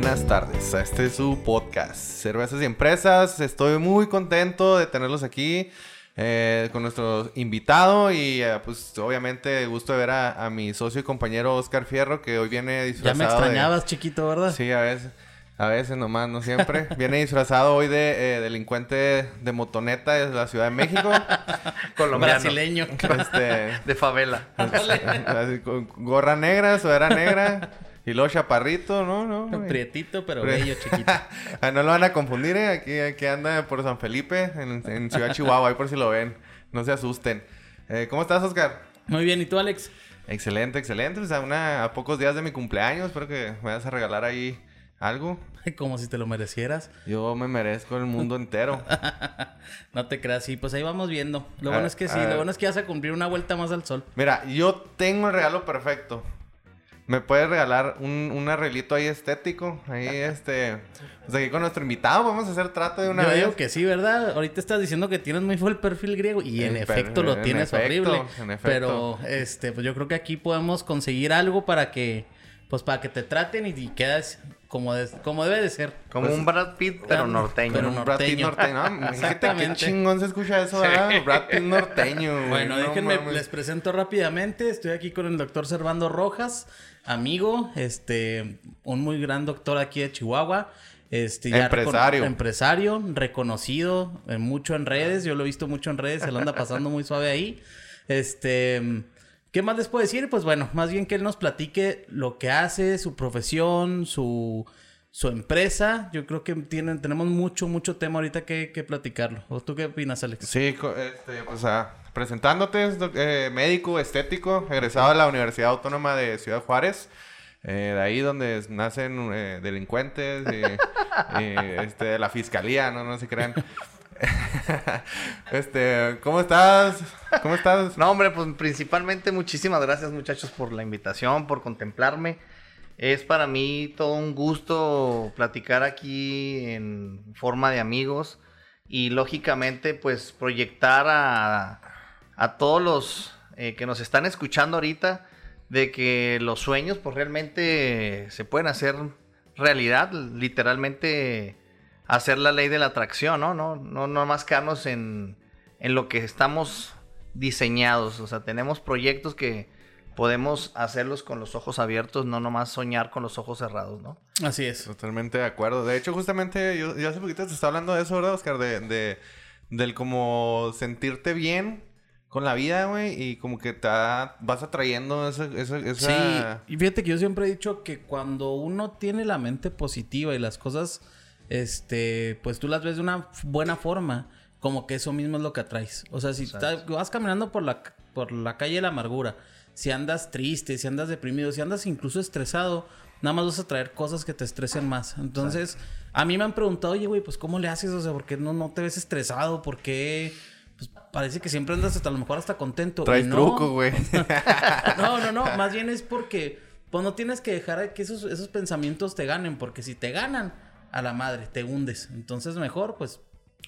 Buenas tardes. Este es su podcast, Cervezas y Empresas. Estoy muy contento de tenerlos aquí. Eh, con nuestro invitado y eh, pues obviamente gusto de ver a, mi socio y compañero Oscar Fierro que hoy viene disfrazado. Ya me extrañabas, chiquito, ¿verdad? Sí, a veces. A veces nomás, no siempre. Viene disfrazado hoy de eh, delincuente de motoneta de la Ciudad de México. Colombiano. Brasileño. Este, de favela. con gorra negra, sudadera negra. Y luego chaparrito, ¿no? ¿no? Prietito, pero bello, chiquito. Ah, no lo van a confundir, ¿eh? Aquí, aquí anda por San Felipe, en, Ciudad Chihuahua, ahí por si lo ven. No se asusten. Eh, ¿Cómo estás, Oscar? Muy bien, ¿y tú, Alex? Excelente, excelente. Pues a, una, a pocos días de mi cumpleaños, espero que me vayas a regalar ahí algo. Como si te lo merecieras. Yo me merezco el mundo entero. no te creas, sí, pues ahí vamos viendo. Lo bueno es que sí, lo bueno es que vas a cumplir una vuelta más al sol. Mira, yo tengo el regalo perfecto. ¿Me puedes regalar un, un arreglito ahí estético? Ahí, este... Pues aquí con nuestro invitado vamos a hacer trato de una Yo vez. digo que sí, ¿verdad? Ahorita estás diciendo que tienes muy full perfil griego. Y en, efecto lo tienes horrible. En efecto. Pero, este, pues yo creo que aquí podemos conseguir algo para que... Pues para que te traten y, y quedas como, como debe de ser. Como pues, un Brad Pitt, pero norteño. Pero un Brad Pitt norteño. Exactamente. Qué chingón se escucha eso, ¿verdad? Brad Pitt norteño. Bueno, déjenme, les presento rápidamente. Estoy aquí con el doctor Servando Rojas, amigo, este, un muy gran doctor aquí de Chihuahua. Este, ya empresario. empresario, reconocido mucho en redes. Yo lo he visto mucho en redes, se lo anda pasando muy suave ahí. Este... ¿Qué más les puedo decir? Pues bueno, más bien que él nos platique lo que hace, su profesión, su, su empresa. Yo creo que tienen, tenemos mucho, mucho tema ahorita que, que platicarlo. ¿O tú qué opinas, Alex? Sí, este, pues ah, presentándote, eh, médico estético, egresado de la Universidad Autónoma de Ciudad Juárez. Eh, de ahí donde nacen eh, delincuentes, este, de la fiscalía, no, no se crean. este, ¿cómo estás? ¿Cómo estás? No, hombre, pues principalmente muchísimas gracias muchachos por la invitación, por contemplarme. Es para mí todo un gusto platicar aquí en forma de amigos y lógicamente pues proyectar a, a todos los eh, que nos están escuchando ahorita de que los sueños pues realmente se pueden hacer realidad, literalmente hacer la ley de la atracción, ¿no? No, no, no más quedarnos en, en lo que estamos diseñados. O sea, tenemos proyectos que podemos hacerlos con los ojos abiertos, no nomás soñar con los ojos cerrados, ¿no? Así es. Totalmente de acuerdo. De hecho, justamente yo, hace poquito te estaba hablando de eso, ¿verdad, Oscar? De, de, del como sentirte bien con la vida, güey, y como que te vas atrayendo esa, esa, esa... Sí, y fíjate que yo siempre he dicho que cuando uno tiene la mente positiva y las cosas este, pues tú las ves de una buena forma, como que eso mismo es lo que atraes. O sea, si vas caminando por la, por la calle de la amargura, si andas triste, si andas deprimido, si andas incluso estresado, nada más vas a traer cosas que te estresen más. Entonces, a mí me han preguntado, oye, güey, pues ¿cómo le haces? O sea, ¿por qué no, no te ves estresado? ¿Por qué...? Pues parece que siempre andas hasta a lo mejor hasta contento. Traes truco, güey. no, no, no. Más bien es porque... Pues no tienes que dejar que esos, esos pensamientos te ganen. Porque si te ganan a la madre, te hundes. Entonces mejor, pues,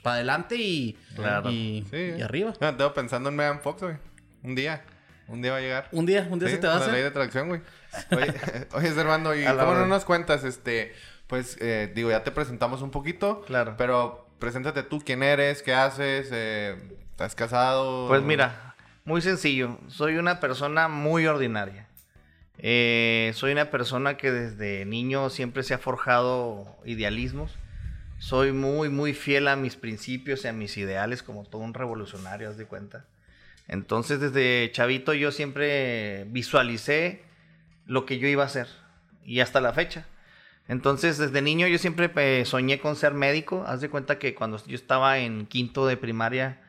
para adelante y, y, arriba. No, tengo pensando en Megan Fox, güey. Un día. Un día va a llegar. Un día, un día se te va a hacer. La ley de atracción, güey. Oye, oye Servando, ¿y cómo no nos cuentas? Este, pues, eh, digo, ya te presentamos un poquito. Claro. Pero preséntate tú, quién eres, qué haces, eh, ¿estás casado? Pues mira, muy sencillo. Soy una persona muy ordinaria. Eh, soy una persona que desde niño siempre se ha forjado idealismos. Soy muy, muy fiel a mis principios y a mis ideales, como todo un revolucionario, haz de cuenta. Entonces, desde chavito yo siempre visualicé lo que yo iba a hacer. y hasta la fecha. Entonces, desde niño yo siempre eh, soñé con ser médico. Haz de cuenta que cuando yo estaba en quinto de primaria,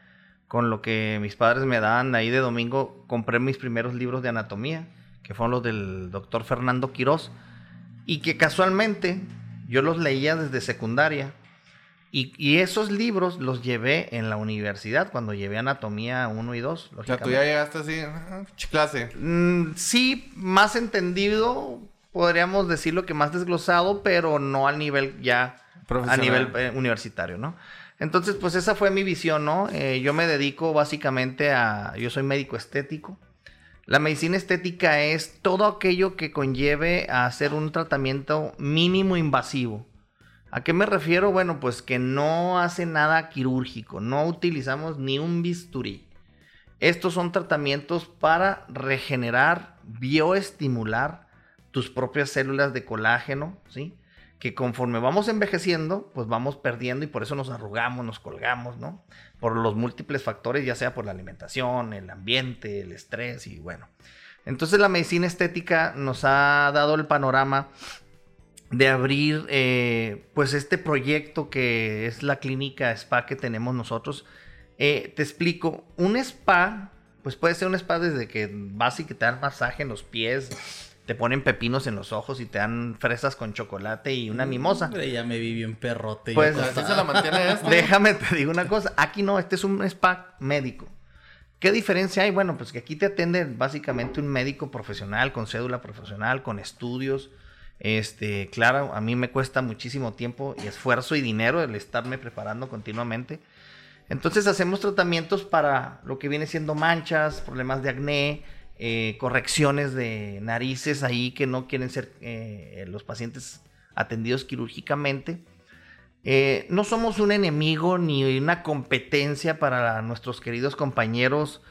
con lo que mis padres me daban ahí de domingo, compré mis primeros libros de anatomía, que fueron los del doctor Fernando Quirós, y que casualmente yo los leía desde secundaria. Y, esos libros los llevé en la universidad cuando llevé anatomía 1 y 2. O sea, tú ya llegaste así, clase. Mm, sí, más entendido, podríamos decirlo que más desglosado, pero no al nivel ya, a nivel eh, universitario, ¿no? Entonces, pues esa fue mi visión, ¿no? Eh, yo me dedico básicamente a, yo soy médico estético. La medicina estética es todo aquello que conlleve a hacer un tratamiento mínimo invasivo. ¿A qué me refiero? Bueno, pues que no hace nada quirúrgico, no utilizamos ni un bisturí. Estos son tratamientos para regenerar, bioestimular tus propias células de colágeno, ¿sí? Que conforme vamos envejeciendo, pues vamos perdiendo y por eso nos arrugamos, nos colgamos, ¿no? Por los múltiples factores, ya sea por la alimentación, el ambiente, el estrés y bueno. Entonces la medicina estética nos ha dado el panorama de abrir eh, pues este proyecto que es la clínica spa que tenemos nosotros. Eh, te explico, un spa, pues puede ser un spa desde que vas y que te dan masaje en los pies, te ponen pepinos en los ojos y te dan fresas con chocolate y una mimosa. ya me vi bien perrote. Pues así se la mantiene esto. Déjame te digo una cosa, aquí no, este es un spa médico. ¿Qué diferencia hay? Bueno, pues que aquí te atiende básicamente un médico profesional, con cédula profesional, con estudios. Este, claro, a mí me cuesta muchísimo tiempo y esfuerzo y dinero el estarme preparando continuamente. Entonces hacemos tratamientos para lo que viene siendo manchas, problemas de acné, eh, correcciones de narices ahí que no quieren ser eh, los pacientes atendidos quirúrgicamente. Eh, no somos un enemigo ni una competencia para nuestros queridos compañeros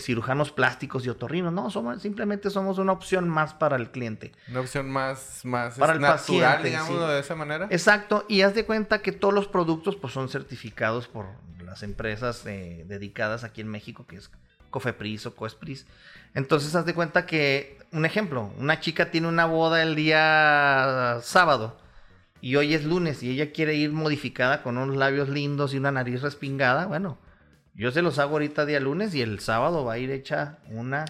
cirujanos plásticos y otorrinos. No, somos, simplemente somos una opción más para el cliente. Una opción más, más para el natural, paciente, digamos, de esa manera. Exacto, y haz de cuenta que todos los productos pues, son certificados por las empresas dedicadas aquí en México, que es Cofepris o Coespris. Entonces, haz de cuenta que, un ejemplo, una chica tiene una boda el día sábado y hoy es lunes y ella quiere ir modificada con unos labios lindos y una nariz respingada, bueno, yo se los hago ahorita día lunes y el sábado va a ir hecha una,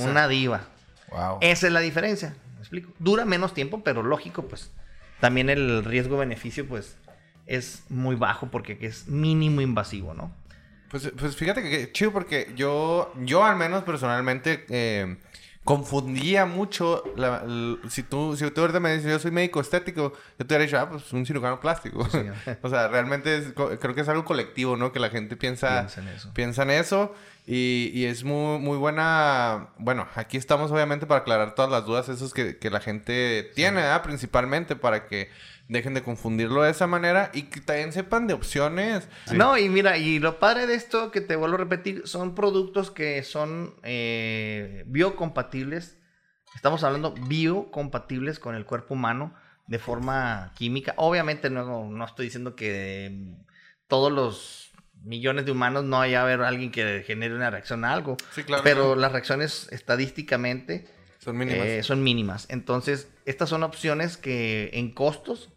una diva. Wow. Esa es la diferencia, ¿me explico? Dura menos tiempo, pero lógico, pues también el riesgo-beneficio, pues es muy bajo porque es mínimo invasivo, ¿no? Pues, pues fíjate que chido porque yo, yo al menos personalmente eh, confundía mucho. si, tú, si tú ahorita me dices, yo soy médico estético, yo te hubiera dicho, ah, pues un cirujano plástico. o sea, realmente creo que es algo colectivo, ¿no? Que la gente piensa, piensa en eso. Piensa en eso y, y, es muy, muy buena. Bueno, aquí estamos obviamente para aclarar todas las dudas, esos que, que la gente tiene, ¿verdad? Principalmente para que dejen de confundirlo de esa manera y que también sepan de opciones. No, y mira, y lo padre de esto, que te vuelvo a repetir, son productos que son eh, biocompatibles. Estamos hablando biocompatibles con el cuerpo humano de forma química. Obviamente no, no estoy diciendo que todos los millones de humanos no haya haber alguien que genere una reacción a algo. Sí, claro. Pero las reacciones estadísticamente son mínimas. Eh, son mínimas. Entonces, estas son opciones que en costos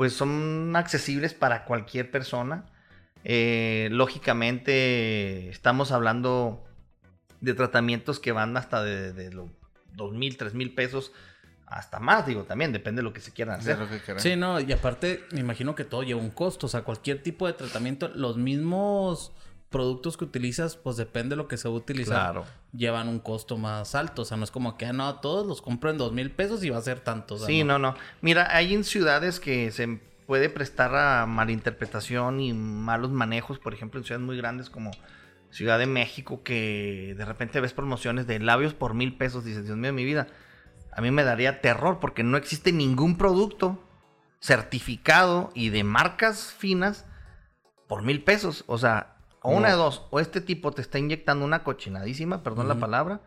pues son accesibles para cualquier persona. Eh, lógicamente estamos hablando de tratamientos que van hasta de, los dos mil, tres mil pesos hasta más, digo, también depende de lo que se quieran hacer. sí, no, y aparte me imagino que todo lleva un costo, o sea, cualquier tipo de tratamiento, los mismos productos que utilizas, pues depende de lo que se va a utilizar. Claro. Llevan un costo más alto. O sea, no es como que, ah, no, todos los compro en dos mil pesos y va a ser tanto. sí, no. no, Mira, hay en ciudades que se puede prestar a malinterpretación y malos manejos. Por ejemplo, en ciudades muy grandes como Ciudad de México, que de repente ves promociones de labios por mil pesos. Dices, Dios mío, mi vida. A mí me daría terror porque no existe ningún producto certificado y de marcas finas por mil pesos. O sea, o una de dos, o este tipo te está inyectando una cochinadísima, perdón la palabra,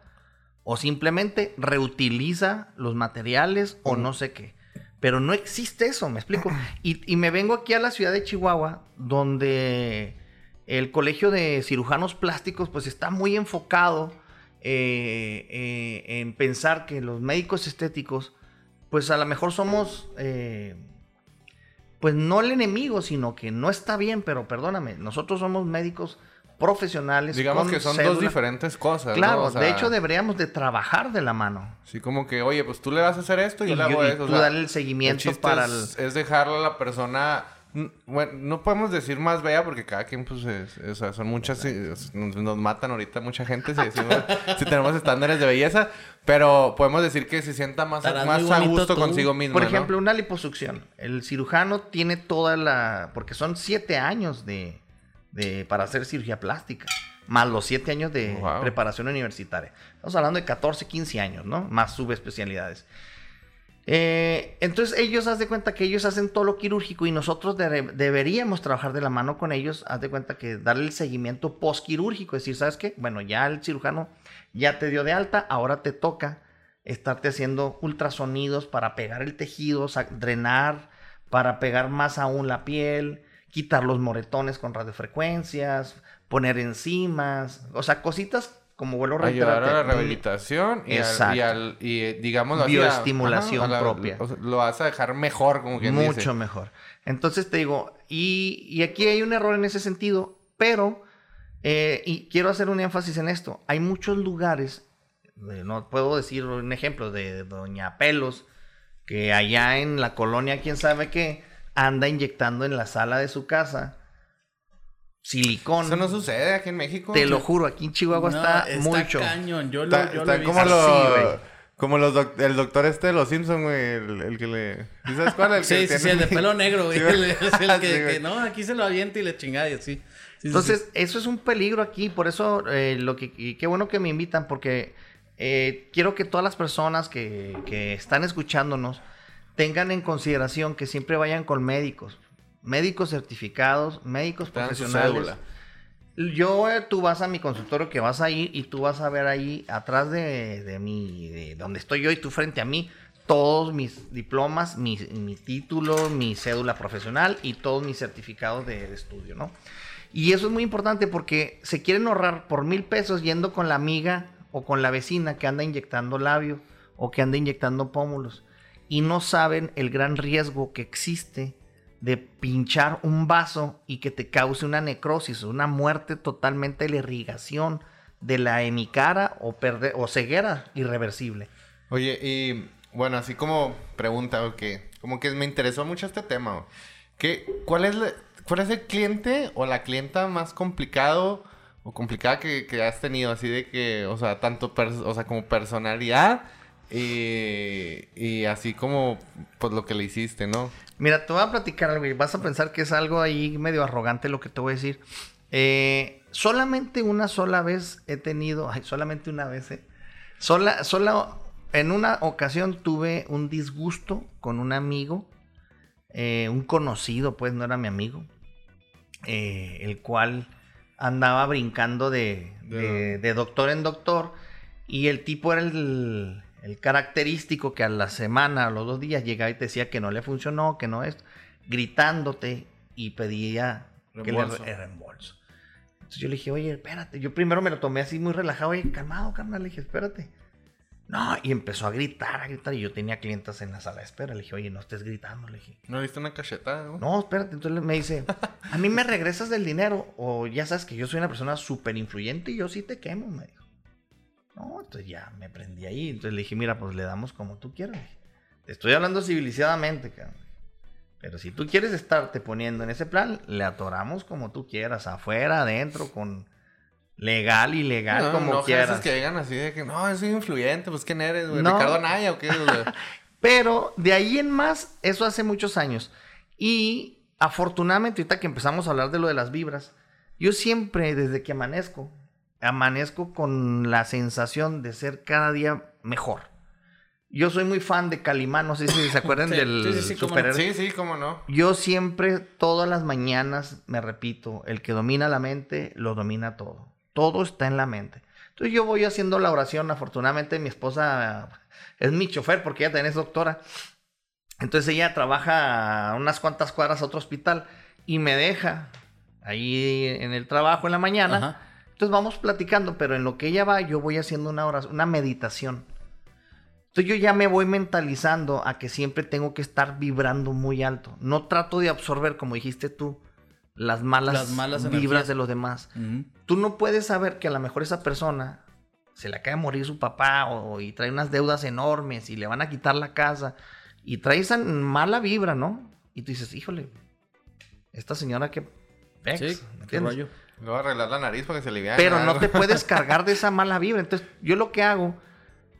o simplemente reutiliza los materiales o no sé qué. Pero no existe eso, me explico. Y, me vengo aquí a la ciudad de Chihuahua, donde el colegio de cirujanos plásticos pues está muy enfocado eh, eh, en pensar que los médicos estéticos pues a lo mejor somos, eh, pues no el enemigo, sino que no está bien, pero perdóname, nosotros somos médicos profesionales. Digamos que son cédula. dos diferentes cosas. Claro, ¿no? O sea, de hecho deberíamos de trabajar de la mano. Sí, como que, oye, pues tú le vas a hacer esto y, yo le hago y eso. o tú sea, darle el seguimiento para es, es dejarle a la persona... Bueno, no podemos decir más bella porque cada quien, pues, es- o sea, son muchas... Nos, nos matan ahorita mucha gente si, decimos- si tenemos estándares de belleza. Pero podemos decir que se sienta más, Estarás más a gusto tú. consigo mismo, Por ¿no? ejemplo, una liposucción. El cirujano tiene toda la... Porque son siete años de, de- para hacer cirugía plástica. Más los siete años de Wow. preparación universitaria. Estamos hablando de 14, 15 años, ¿no? Más subespecialidades. Eh, entonces ellos, haz de cuenta que ellos hacen todo lo quirúrgico y nosotros de- deberíamos trabajar de la mano con ellos, haz de cuenta que darle el seguimiento postquirúrgico, es decir, ¿sabes qué? Bueno, ya el cirujano ya te dio de alta, ahora te toca estarte haciendo ultrasonidos para pegar el tejido, drenar, para pegar más aún la piel, quitar los moretones con radiofrecuencias, poner enzimas, o sea, cositas como vuelvo a Ayudar a la rehabilitación y, al, y, al, y eh, digamos Bioestimulación propia. lo vas a dejar mejor, como quien Mucho dice. mejor. Entonces te digo, y, y aquí hay un error en ese sentido, pero, eh, y quiero hacer un énfasis en esto, hay muchos lugares, eh, no puedo decir un ejemplo de Doña Pelos, que allá en la colonia, quién sabe qué, anda inyectando en la sala de su casa silicón. Eso no sucede aquí en México. Te lo juro, aquí en Chihuahua No, está, mucho. cañón. Yo lo, Está, yo está lo he como, lo- güey. como los doc- el doctor este de los Simpsons, güey. El, el que le... ¿sí ¿Sabes cuál? El Sí, que sí, sí, el de pelo negro, güey. Sí, El- es el Sí, que, güey. que no, aquí se lo avienta y le chingada y así. Sí, sí, Entonces, sí. eso es un peligro aquí, por eso eh, lo que y qué bueno que me invitan, porque eh, quiero que todas las personas que, que están escuchándonos tengan en consideración que siempre vayan con médicos, médicos certificados, médicos profesionales. Yo, eh, tú vas a mi consultorio que vas a ir y tú vas a ver ahí atrás de, de mi, de donde estoy yo y tú frente a mí, todos mis diplomas, mi, mi título, mi cédula profesional y todos mis certificados de, de estudio, ¿no? Y eso es muy importante porque se quieren ahorrar por mil pesos yendo con la amiga o con la vecina que anda inyectando labio o que anda inyectando pómulos y no saben el gran riesgo que existe de pinchar un vaso y que te cause una necrosis, una muerte totalmente de la irrigación de la hemicara o, perder, o ceguera irreversible. Oye, y bueno, así como pregunta, como que me interesó mucho este tema. ¿Qué, cuál, es ¿Cuál es el cliente o la clienta más complicado o complicada que, que has tenido? Así de que, o sea, tanto o sea, como personalidad y, y así como pues lo que le hiciste, ¿no? Mira, te voy a platicar algo y vas a pensar que es algo ahí medio arrogante lo que te voy a decir. Eh, solamente una sola vez he tenido, ay, solamente una vez, eh, sola, sola, en una ocasión tuve un disgusto con un amigo, eh, un conocido, pues no era mi amigo, eh, el cual andaba brincando de, de- de doctor en doctor y el tipo era el, el característico que a la semana, a los dos días llegaba y te decía que no le funcionó, que no es, gritándote y pedía que le re- reembolso. Entonces yo le dije, oye, espérate, yo primero me lo tomé así muy relajado, oye, calmado, carnal, le dije, espérate. No, y empezó a gritar, a gritar, y yo tenía clientes en la sala de espera, le dije, oye, no estés gritando, le dije. ¿No viste una cachetada? No. No, espérate. Entonces me dice, a mí me regresas del dinero. O ya sabes que yo soy una persona súper influyente y yo sí te quemo, me dijo. No, entonces ya me prendí ahí. Entonces le dije, mira, pues le damos como tú quieras. Te estoy hablando civilizadamente, cabrón. Pero si tú quieres estarte poniendo en ese plan, le atoramos como tú quieras, afuera, adentro, con legal, ilegal, No, como no, quieras. que llegan así de que, no, soy influyente, pues ¿quién eres, güey? No. ¿Ricardo Anaya o qué? Pero de ahí en más, eso hace muchos años. Y afortunadamente, ahorita que empezamos a hablar de lo de las vibras, yo siempre, desde que amanezco, amanezco con la sensación de ser cada día mejor. Yo soy muy fan de Calimán, no sé si se acuerdan Sí, del sí, sí, sí, cómo no. superhéroe. sí, sí, cómo no. Yo siempre, todas las mañanas, me repito, el que domina la mente, lo domina todo. Todo está en la mente. Entonces yo voy haciendo la oración, afortunadamente mi esposa es mi chofer porque ella también es doctora. Entonces ella trabaja a unas cuantas cuadras a otro hospital y me deja ahí en el trabajo en la mañana. Ajá. Entonces vamos platicando, pero en lo que ella va, yo voy haciendo una oración, una meditación. Entonces yo ya me voy mentalizando a que siempre tengo que estar vibrando muy alto. No trato de absorber, como dijiste tú, las malas, Las malas vibras energías. de los demás. Tú no puedes saber que a lo mejor esa persona se le acaba de morir su papá o, y trae unas deudas enormes y le van a quitar la casa y trae esa mala vibra, ¿no? Y tú dices, híjole, esta señora que... pex", Sí, ¿me qué rollo. Le voy a arreglar la nariz para que se aliviane. Pero no te puedes cargar de esa mala vibra. Entonces, yo lo que hago,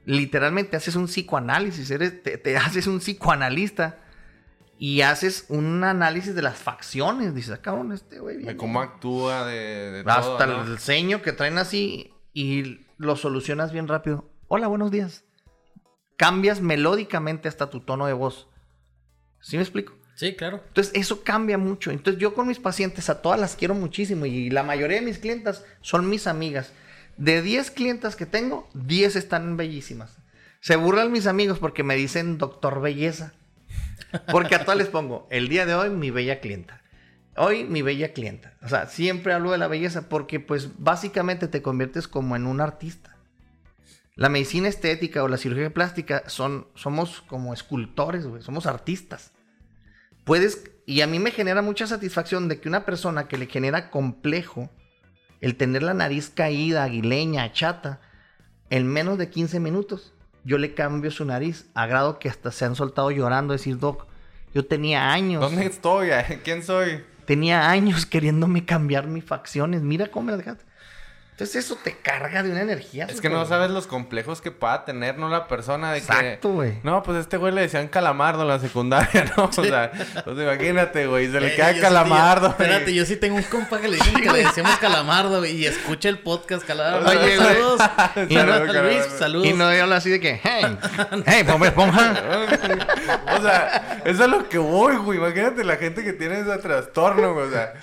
literalmente haces un psicoanálisis, eres, te, te haces un psicoanalista y haces un análisis de las facciones. Dices, ah, cabrón, este güey. De viene". cómo actúa, de, de Hasta todo, ¿no? el ceño que traen así y lo solucionas bien rápido. Hola, buenos días. Cambias melódicamente hasta tu tono de voz. ¿Sí me explico? Sí, claro. Entonces, eso cambia mucho. Entonces, yo con mis pacientes, a todas las quiero muchísimo y la mayoría de mis clientas son mis amigas. De 10 clientas que tengo, 10 están bellísimas. Se burlan mis amigos porque me dicen doctor belleza. Porque a todas les pongo, el día de hoy mi bella clienta. Hoy mi bella clienta. O sea, siempre hablo de la belleza porque pues básicamente te conviertes como en un artista. La medicina estética o la cirugía plástica son, somos como escultores, somos artistas puedes, y a mí me genera mucha satisfacción de que una persona que le genera complejo el tener la nariz caída, aguileña, chata, en menos de 15 minutos, yo le cambio su nariz, a grado que hasta se han soltado llorando, decir, Doc, yo tenía años, ¿Dónde estoy? ¿Quién soy? tenía años queriéndome cambiar mis facciones, mira cómo me las dejaste. Entonces eso te carga de una energía. Es que no sabes los complejos que pueda tener, ¿no? La persona de Exacto, que... güey. No, pues este güey le decían calamardo en la secundaria, ¿no? O sea, pues imagínate, güey, se le Eh, queda sí calamardo. güey. Espérate, yo sí tengo un compa que le dicen que le decimos calamardo güey, y escucha el podcast calamardo. Oye, saludos. Y Saludos, no- Luis, saludos. Y no habla así de que, hey, hey, Bob Esponja. o sea, eso es lo que voy, güey. Imagínate la gente que tiene ese trastorno, güey. O sea,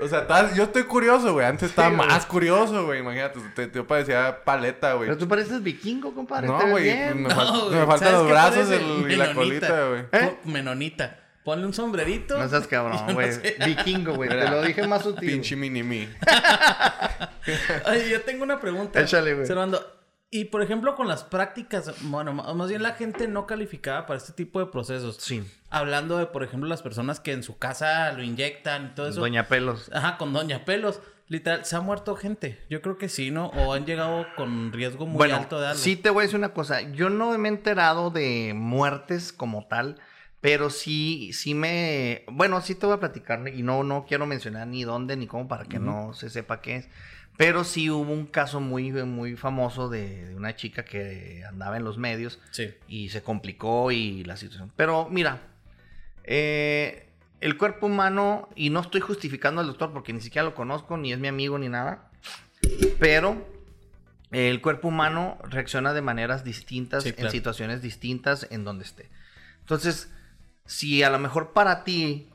o sea, estás- yo estoy curioso, güey. Antes estaba Sí, güey. más curioso, güey. Imagínate, te, yo parecía paleta, güey. Pero tú pareces vikingo, compadre. te No, güey. Me, No, fal- güey, me faltan ¿sabes los brazos el- y la colita, güey. ¿Eh? Menonita. Ponle un sombrerito. No seas cabrón, no güey. sé. Vikingo, güey. Te lo dije más sutil. Pinche mini me. Oye, yo tengo una pregunta. Échale, güey. Servando, y por ejemplo, con las prácticas, bueno, más bien la gente no calificada para este tipo de procesos. Sí. Hablando de, por ejemplo, las personas que en su casa lo inyectan y todo eso. Doña Pelos. Ajá, con Doña Pelos. Literal, ¿se ha muerto gente? Yo creo que sí, ¿no? O han llegado con riesgo muy bueno, alto de algo. sí te voy a decir una cosa. Yo no me he enterado de muertes como tal, pero sí, sí me... Bueno, sí te voy a platicar y no, no quiero mencionar ni dónde ni cómo para que no se sepa qué es. Pero sí hubo un caso muy, muy famoso de, de una chica que andaba en los medios Sí. y se complicó y la situación. Pero mira, eh, el cuerpo humano, y no estoy justificando al doctor porque ni siquiera lo conozco, ni es mi amigo ni nada, pero el cuerpo humano reacciona de maneras distintas, Sí, en situaciones distintas, en donde esté. Entonces, si a lo mejor para ti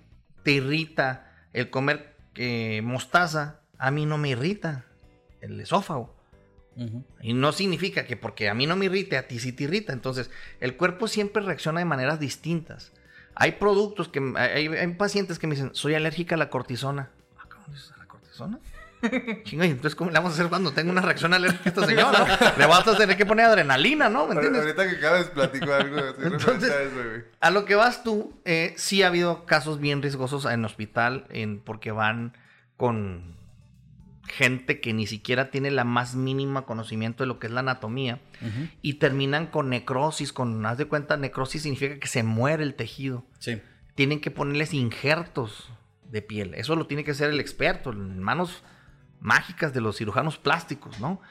te irrita el comer eh, mostaza, a mí no me irrita el esófago. Y no significa que porque a mí no me irrite, a ti sí te irrita. Entonces, el cuerpo siempre reacciona de maneras distintas. Hay productos que. Hay, hay pacientes que me dicen, soy alérgica a la cortisona. Ah, ¿cómo dices a la cortisona? Chinga, ¿y entonces cómo le vamos a hacer cuando tenga una reacción alérgica a esta señora? Le vas a tener que poner adrenalina, ¿no? ¿Me entiendes? Ahorita que acabas platico algo Entonces- a eso, güey. A lo que vas tú, eh, sí ha habido casos bien riesgosos en hospital en, porque van con gente que ni siquiera tiene la más mínima conocimiento de lo que es la anatomía y terminan con necrosis, con, haz de cuenta, necrosis significa que se muere el tejido. Sí. Tienen que ponerles injertos de piel. Eso lo tiene que hacer el experto, en manos mágicas de los cirujanos plásticos, ¿no?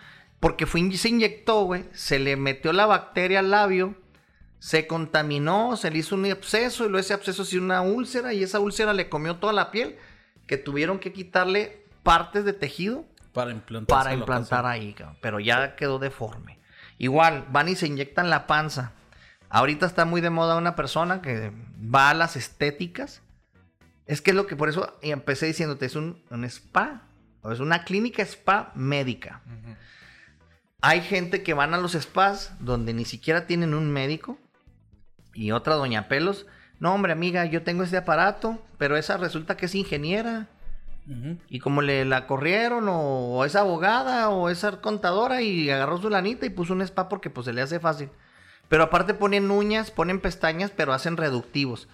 Porque fue, se inyectó, güey, se le metió la bacteria al labio, se contaminó, se le hizo un absceso y luego ese absceso se hizo una úlcera y esa úlcera le comió toda la piel, que tuvieron que quitarle partes de tejido Para implantar. para implantar ahí, cabrón, pero ya quedó deforme. Igual, van y se inyectan la panza. Ahorita está muy de moda una persona que va a las estéticas. Es que es lo que por eso empecé diciéndote, es un, un spa, o es una clínica spa médica. Hay gente que van a los spas donde ni siquiera tienen un médico y otra doña pelos. No, hombre, amiga, yo tengo este aparato, pero esa resulta que es ingeniera. Y como le la corrieron o, o es abogada o es contadora y agarró su lanita y puso un spa porque pues se le hace fácil. Pero aparte ponen uñas, ponen pestañas, pero hacen reductivos.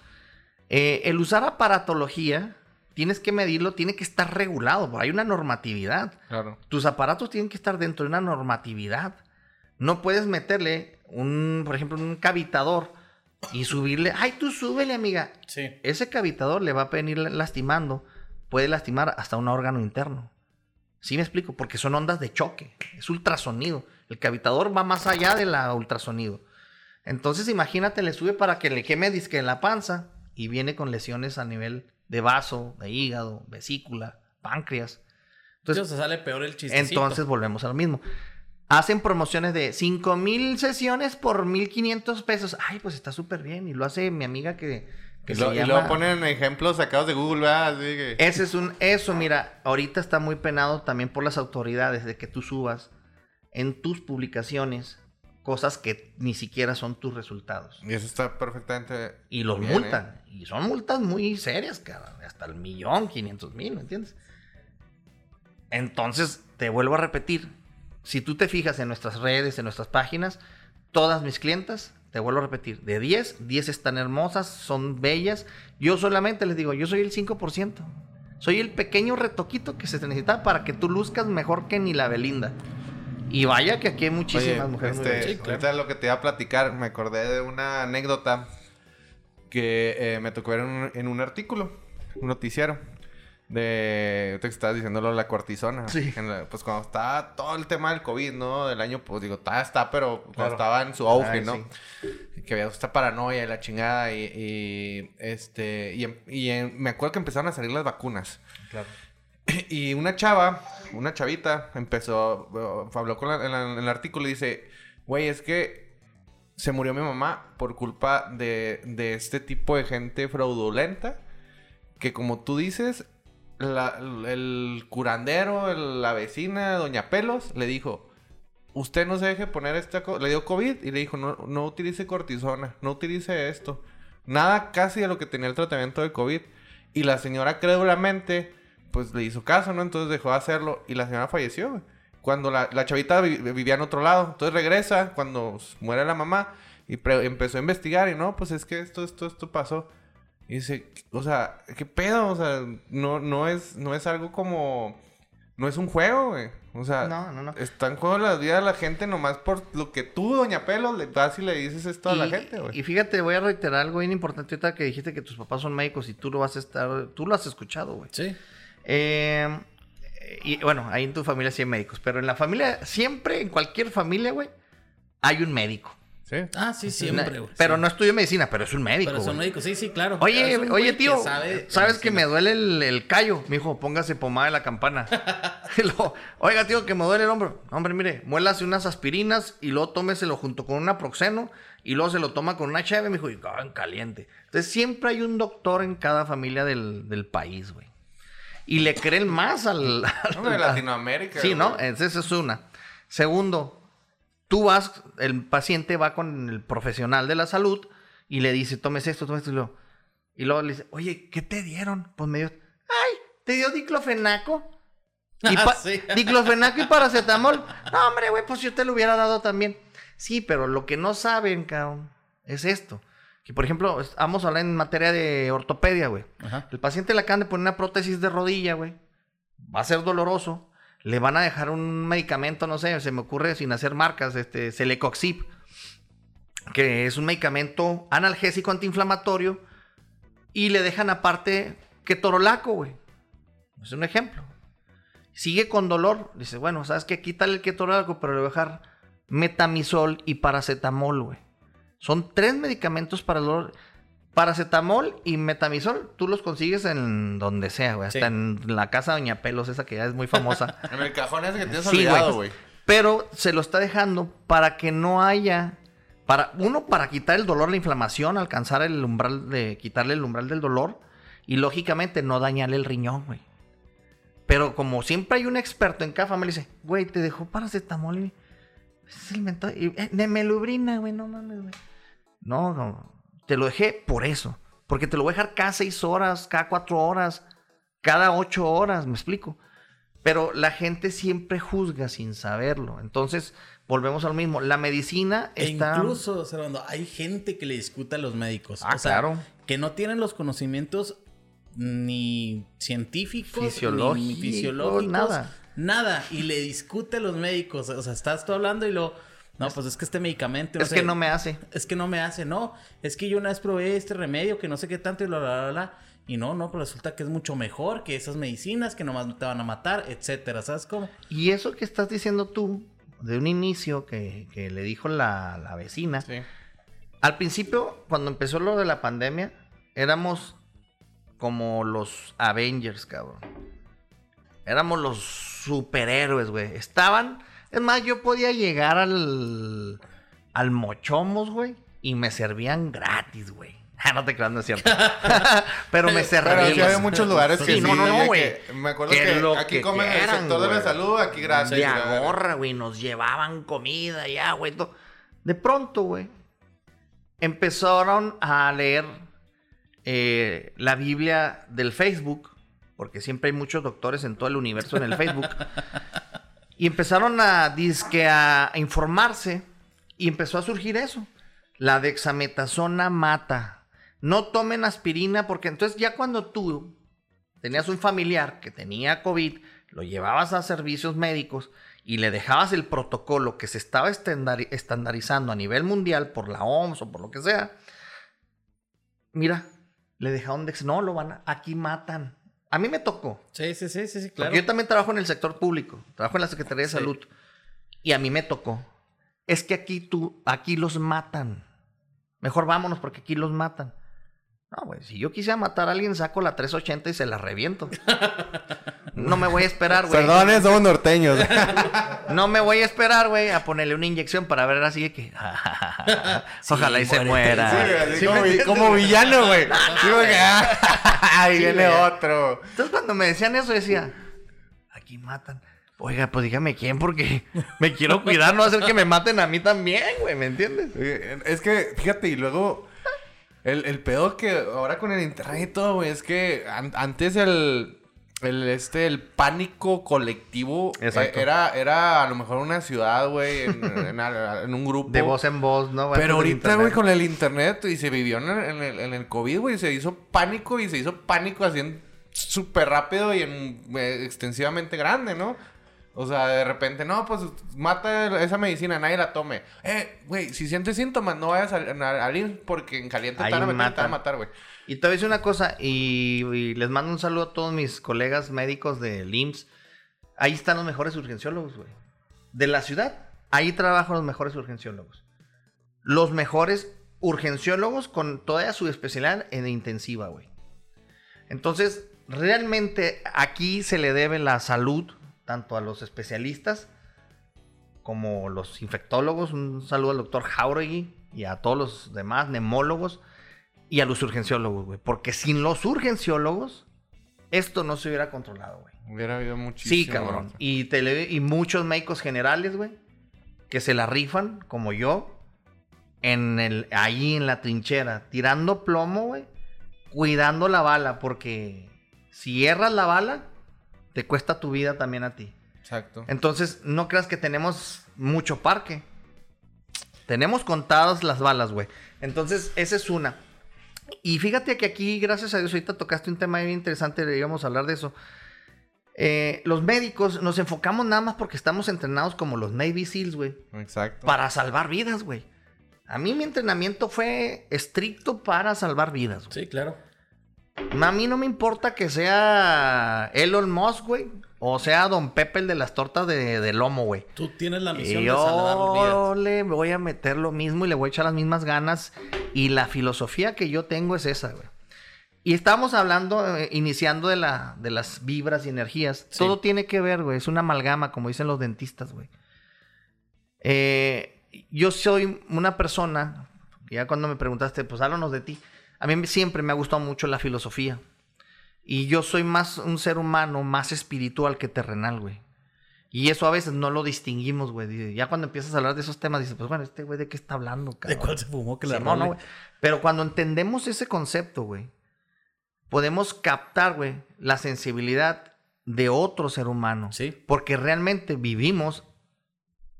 Eh, el usar aparatología, tienes que medirlo, tiene que estar regulado, hay una normatividad. Claro. Tus aparatos tienen que estar dentro de una normatividad. No puedes meterle un, por ejemplo, un cavitador y subirle, ay, tú súbele, amiga. Sí. Ese cavitador le va a venir lastimando, puede lastimar hasta un órgano interno. ¿Sí me explico? Porque son ondas de choque, es ultrasonido. El cavitador va más allá de la ultrasonido. Entonces, imagínate, le sube para que le queme disque en la panza y viene con lesiones a nivel de vaso, de hígado, vesícula, páncreas. Entonces, sale peor el chistecito. Entonces volvemos a lo mismo. Hacen promociones de 5 mil sesiones por 1500 pesos. Ay, pues está súper bien. Y lo hace mi amiga que, que Y, se lo- y llama- luego ponen ejemplos sacados de Google, ¿verdad? Así que... Ese es un... Eso, mira, ahorita está muy penado también por las autoridades de que tú subas en tus publicaciones cosas que ni siquiera son tus resultados. Y eso está perfectamente... Y los bien, multan. Y son multas muy serias, cara. Hasta el millón, 500 mil, ¿me entiendes? Entonces, te vuelvo a repetir. Si tú te fijas en nuestras redes, en nuestras páginas, todas mis clientas, te vuelvo a repetir, de 10, 10 están hermosas, son bellas. Yo solamente les digo, yo soy el 5%. Soy el pequeño retoquito que se necesita para que tú luzcas mejor que ni la Belinda. Y vaya que aquí hay muchísimas Oye, mujeres. muy este, bellas. Sí, claro. ahorita lo que te iba a platicar, me acordé de una anécdota que eh, me tocó ver en un, en un artículo, un noticiero, de... Que estabas diciéndolo, la cortisona. Sí. La- pues cuando estaba todo el tema del COVID, ¿no? Del año, pues digo, está, está, pero cuando Claro. estaba en su auge, Ay, ¿no? sí. Que había esta paranoia y la chingada y, y, este... Y, em- y em- me acuerdo que empezaron a salir las vacunas. Claro. Y una chava, una chavita, empezó, uh, habló con la- en, la- en el artículo y dice, güey, es que se murió mi mamá por culpa de, de este tipo de gente fraudulenta, que como tú dices, la- el curandero, la vecina, doña Pelos, le dijo, usted no se deje poner esta, co-", le dio COVID y le dijo, no, no utilice cortisona, no utilice esto, nada casi de lo que tenía el tratamiento de COVID. Y la señora crédulamente, pues le hizo caso, ¿no? Entonces dejó de hacerlo y la señora falleció. Cuando la, la chavita vi- vivía en otro lado. Entonces regresa cuando muere la mamá y empezó a investigar y no, pues es que esto, esto, esto pasó. Y dice, o sea, ¿qué pedo? O sea, no, no, es, no es algo como... No es un juego, güey. O sea, No, no, no. está en juego la vida de la gente nomás por lo que tú, Doña Pelo, le vas y le dices esto a la gente, güey. Y fíjate, voy a reiterar algo bien importante ahorita que dijiste que tus papás son médicos y tú lo vas a estar, tú lo has escuchado, güey. Sí. Eh, y bueno, ahí en tu familia sí hay médicos, pero en la familia, siempre, en cualquier familia, güey, hay un médico. Sí. Ah, sí, siempre, güey. pero sí. no estudia medicina, pero es un médico. Pero son güey. médicos, sí, sí, claro. Oye, Es un oye, tío, que sabe- ¿sabes que me duele el, el callo? Me dijo, póngase pomada de la campana. Luego, Oiga, tío, que me duele el hombro. Hombre, mire, muélase unas aspirinas y luego tómeselo junto con un aproxeno y luego se lo toma con una chave. Me dijo, y en caliente. Entonces, siempre hay un doctor en cada familia del, del país, güey. Y le creen más al... de Latinoamérica. Sí, ¿no? güey. Esa es una. Segundo, tú vas, el paciente va con el profesional de la salud y le dice, tomes esto, tomes esto. Y luego, y luego le dice, oye, ¿qué te dieron? Pues me dio, ay, ¿te dio diclofenaco? Y Ah, sí. Diclofenaco y paracetamol. No, hombre, güey, pues yo te lo hubiera dado también. Sí, pero lo que no saben, cabrón, es esto. Que, por ejemplo, vamos a hablar en materia de ortopedia, güey. El paciente le acaban de poner una prótesis de rodilla, güey. Va a ser doloroso. Le van a dejar un medicamento, no sé, se me ocurre sin hacer marcas, este, Celecoxib, que es un medicamento analgésico antiinflamatorio, y le dejan aparte ketorolaco, güey. Es un ejemplo. Sigue con dolor. Dice, bueno, ¿sabes qué? Quítale el ketorolaco, pero le voy a dejar metamisol y paracetamol, güey. Son tres medicamentos para el dolor. Paracetamol y metamisol, tú los consigues en donde sea, güey. Hasta Sí. en la casa de Doña Pelos, esa que ya es muy famosa. En el cajón ese que tienes Sí, olvidado, güey. güey. Pero se lo está dejando para que no haya. Para, uno, para quitar el dolor, la inflamación, alcanzar el umbral de. quitarle el umbral del dolor. Y lógicamente no dañarle el riñón, güey. Pero como siempre hay un experto en cada familia, dice, güey, te dejó paracetamol y. Es el mentol- y, eh, de melubrina, güey, no mames, güey. No, no. Te lo dejé por eso. Porque te lo voy a dejar cada seis horas, cada cuatro horas, cada ocho horas, me explico. Pero la gente siempre juzga sin saberlo. Entonces, volvemos al mismo. La medicina E está... incluso, Servando, hay gente que le discute a los médicos. Ah, o sea, claro. que no tienen los conocimientos ni científicos, ni fisiológicos, nada. Nada. Y le discute a los médicos. O sea, estás tú hablando y lo. No, pues es que este medicamento. Es que no me hace. Es que no me hace, no. Es que yo una vez probé este remedio que no sé qué tanto y bla, bla, bla, bla. Y no, no, pero resulta que es mucho mejor que esas medicinas que nomás te van a matar, etcétera. ¿Sabes cómo? Y eso que estás diciendo tú, de un inicio que, que le dijo la, la vecina, Sí. al principio, cuando empezó lo de la pandemia, éramos como los Avengers, cabrón. Éramos los superhéroes, güey. Estaban, es más, yo podía llegar al, al Mochomos, güey, y me servían gratis, güey. Ah, no te creas, no es cierto. Pero me Pero servían. sí hay muchos lugares que Sí, no, no, güey. Me acuerdo Que aquí que comen en el quieran, sector de la salud, aquí gratis. De agorra, güey. Nos llevaban comida ya, güey. De pronto, güey, empezaron a leer eh, la Biblia del Facebook, porque siempre hay muchos doctores en todo el universo en el Facebook. y empezaron a, dizque, a informarse y empezó a surgir eso. La dexametasona mata. No tomen aspirina porque entonces ya cuando tú tenías un familiar que tenía COVID, lo llevabas a servicios médicos y le dejabas el protocolo que se estaba estandari- estandarizando a nivel mundial por la OMS o por lo que sea, mira, le dejaron de... No, lo van a... Aquí matan. A mí me tocó. Sí, sí, sí, sí, Porque claro. yo también trabajo en el sector público, trabajo en la Secretaría de Sí. Salud. Y a mí me tocó. Es que aquí tú, aquí los matan. Mejor vámonos porque aquí los matan. No, güey, si yo quisiera matar a alguien, saco la 380 y se la reviento. No me voy a esperar, güey. Perdón, somos norteños. No me voy a esperar, güey, a ponerle una inyección para ver así de que. Ojalá y se muera. Sí, ¿Sí como, villano, güey. Ah, ahí Sí, viene otro. Entonces cuando me decían eso decía, aquí matan. Oiga, pues dígame quién porque me quiero cuidar, no hacer que me maten a mí también, güey, ¿me entiendes? Eh, Es que, fíjate, y luego. El, el pedo que ahora con el internet y todo, güey, es que an- antes el. El, este, el pánico colectivo eh, era, era a lo mejor una ciudad, güey, en, en a- en un grupo. De voz en voz, ¿no? Pero ahorita, güey, con el internet y se vivió en el, en el, en el COVID, güey, se hizo pánico y se hizo pánico así en súper rápido y en, eh, extensivamente grande, ¿no? O sea, de repente, no, pues mata esa medicina, nadie la tome. Eh, güey, si sientes síntomas, no vayas al, IMSS porque en caliente te van a meter, te van a matan. matar, güey. Y te voy a decir una cosa, y, y les mando un saludo a todos mis colegas médicos del IMSS. Ahí están los mejores urgenciólogos, güey. De la ciudad, ahí trabajan los mejores urgenciólogos. Los mejores urgenciólogos con toda su especialidad en intensiva, güey. Entonces, realmente aquí se le debe la salud tanto a los especialistas como los infectólogos. Un saludo al doctor Jauregui y a todos los demás nemólogos y a los urgenciólogos, güey. Porque sin los urgenciólogos, esto no se hubiera controlado, güey. Hubiera habido muchísimo. Sí, cabrón. Y, tele- y muchos médicos generales, güey, que se la rifan, como yo, en el, ahí en la trinchera, tirando plomo, güey, cuidando la bala, porque si erras la bala, te cuesta tu vida también a ti. Exacto. Entonces, no creas que tenemos mucho parque. Tenemos contadas las balas, güey. Entonces, esa es una. Y fíjate que aquí, gracias a Dios, ahorita tocaste un tema bien interesante, íbamos a hablar de eso. Eh, los médicos nos enfocamos nada más porque estamos entrenados como los Navy SEALs, güey, Exacto. para salvar vidas, güey. A mí mi entrenamiento fue estricto para salvar vidas, güey. Sí, claro. A mí no me importa que sea Elon Musk, güey, o sea Don Pepe el de las tortas de, de lomo, güey. Tú tienes la misión Y de salvar yo le voy a meter lo mismo y le voy a echar las mismas ganas. Y la filosofía que yo tengo es esa, güey. Y estábamos hablando, eh, iniciando de, la, de las vibras y energías. Sí. Todo tiene que ver, güey. Es una amalgama, como dicen los dentistas, güey. Eh, yo soy una persona, ya cuando me preguntaste, pues háblanos de ti. A mí siempre me ha gustado mucho la filosofía. Y yo soy más un ser humano, más espiritual que terrenal, güey. Y eso a veces no lo distinguimos, güey. Ya cuando empiezas a hablar de esos temas, dices, pues bueno, este güey de qué está hablando, ¿De cabrón. cuál se fumó que la Simón, ¿no, güey? Pero cuando entendemos ese concepto, güey, podemos captar, güey, la sensibilidad de otro ser humano. Sí. Porque realmente vivimos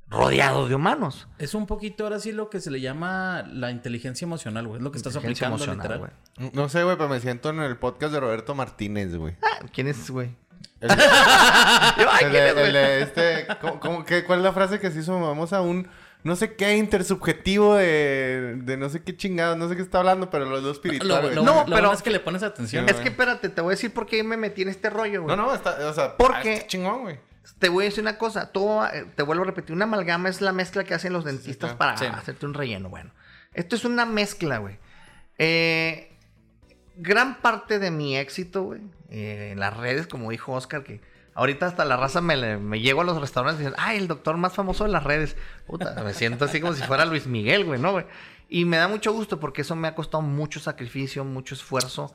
rodeados de humanos. Es un poquito ahora sí lo que se le llama la inteligencia emocional, güey. Es lo que estás aplicando emocional, literal. güey. No sé, güey, pero me siento en el podcast de Roberto Martínez, güey. Ah, ¿Quién es, güey? Este... ¿cómo- cómo- qué- ¿Cuál es la frase que se hizo? Vamos a un... No sé qué intersubjetivo de, de no sé qué chingados, no sé qué está hablando, pero los dos Lo, espirituales. lo- No, lo pero- bueno es que le pones atención. Es que espérate, te voy a decir por qué me metí en este rollo, güey. No, no, está, o sea, Porque- ah, chingón, güey. Te voy a decir una cosa, todo, eh, te vuelvo a repetir, una amalgama es la mezcla que hacen los dentistas claro. para Sí. hacerte un relleno. Bueno, esto es una mezcla, güey. Eh, gran parte de mi éxito, güey, eh, en las redes, como dijo Oscar, que ahorita hasta la raza me llego a los restaurantes y dicen, ay, el doctor más famoso de las redes. Puta, me siento así como si fuera Luis Miguel, güey, ¿no, güey? Y me da mucho gusto porque eso me ha costado mucho sacrificio, mucho esfuerzo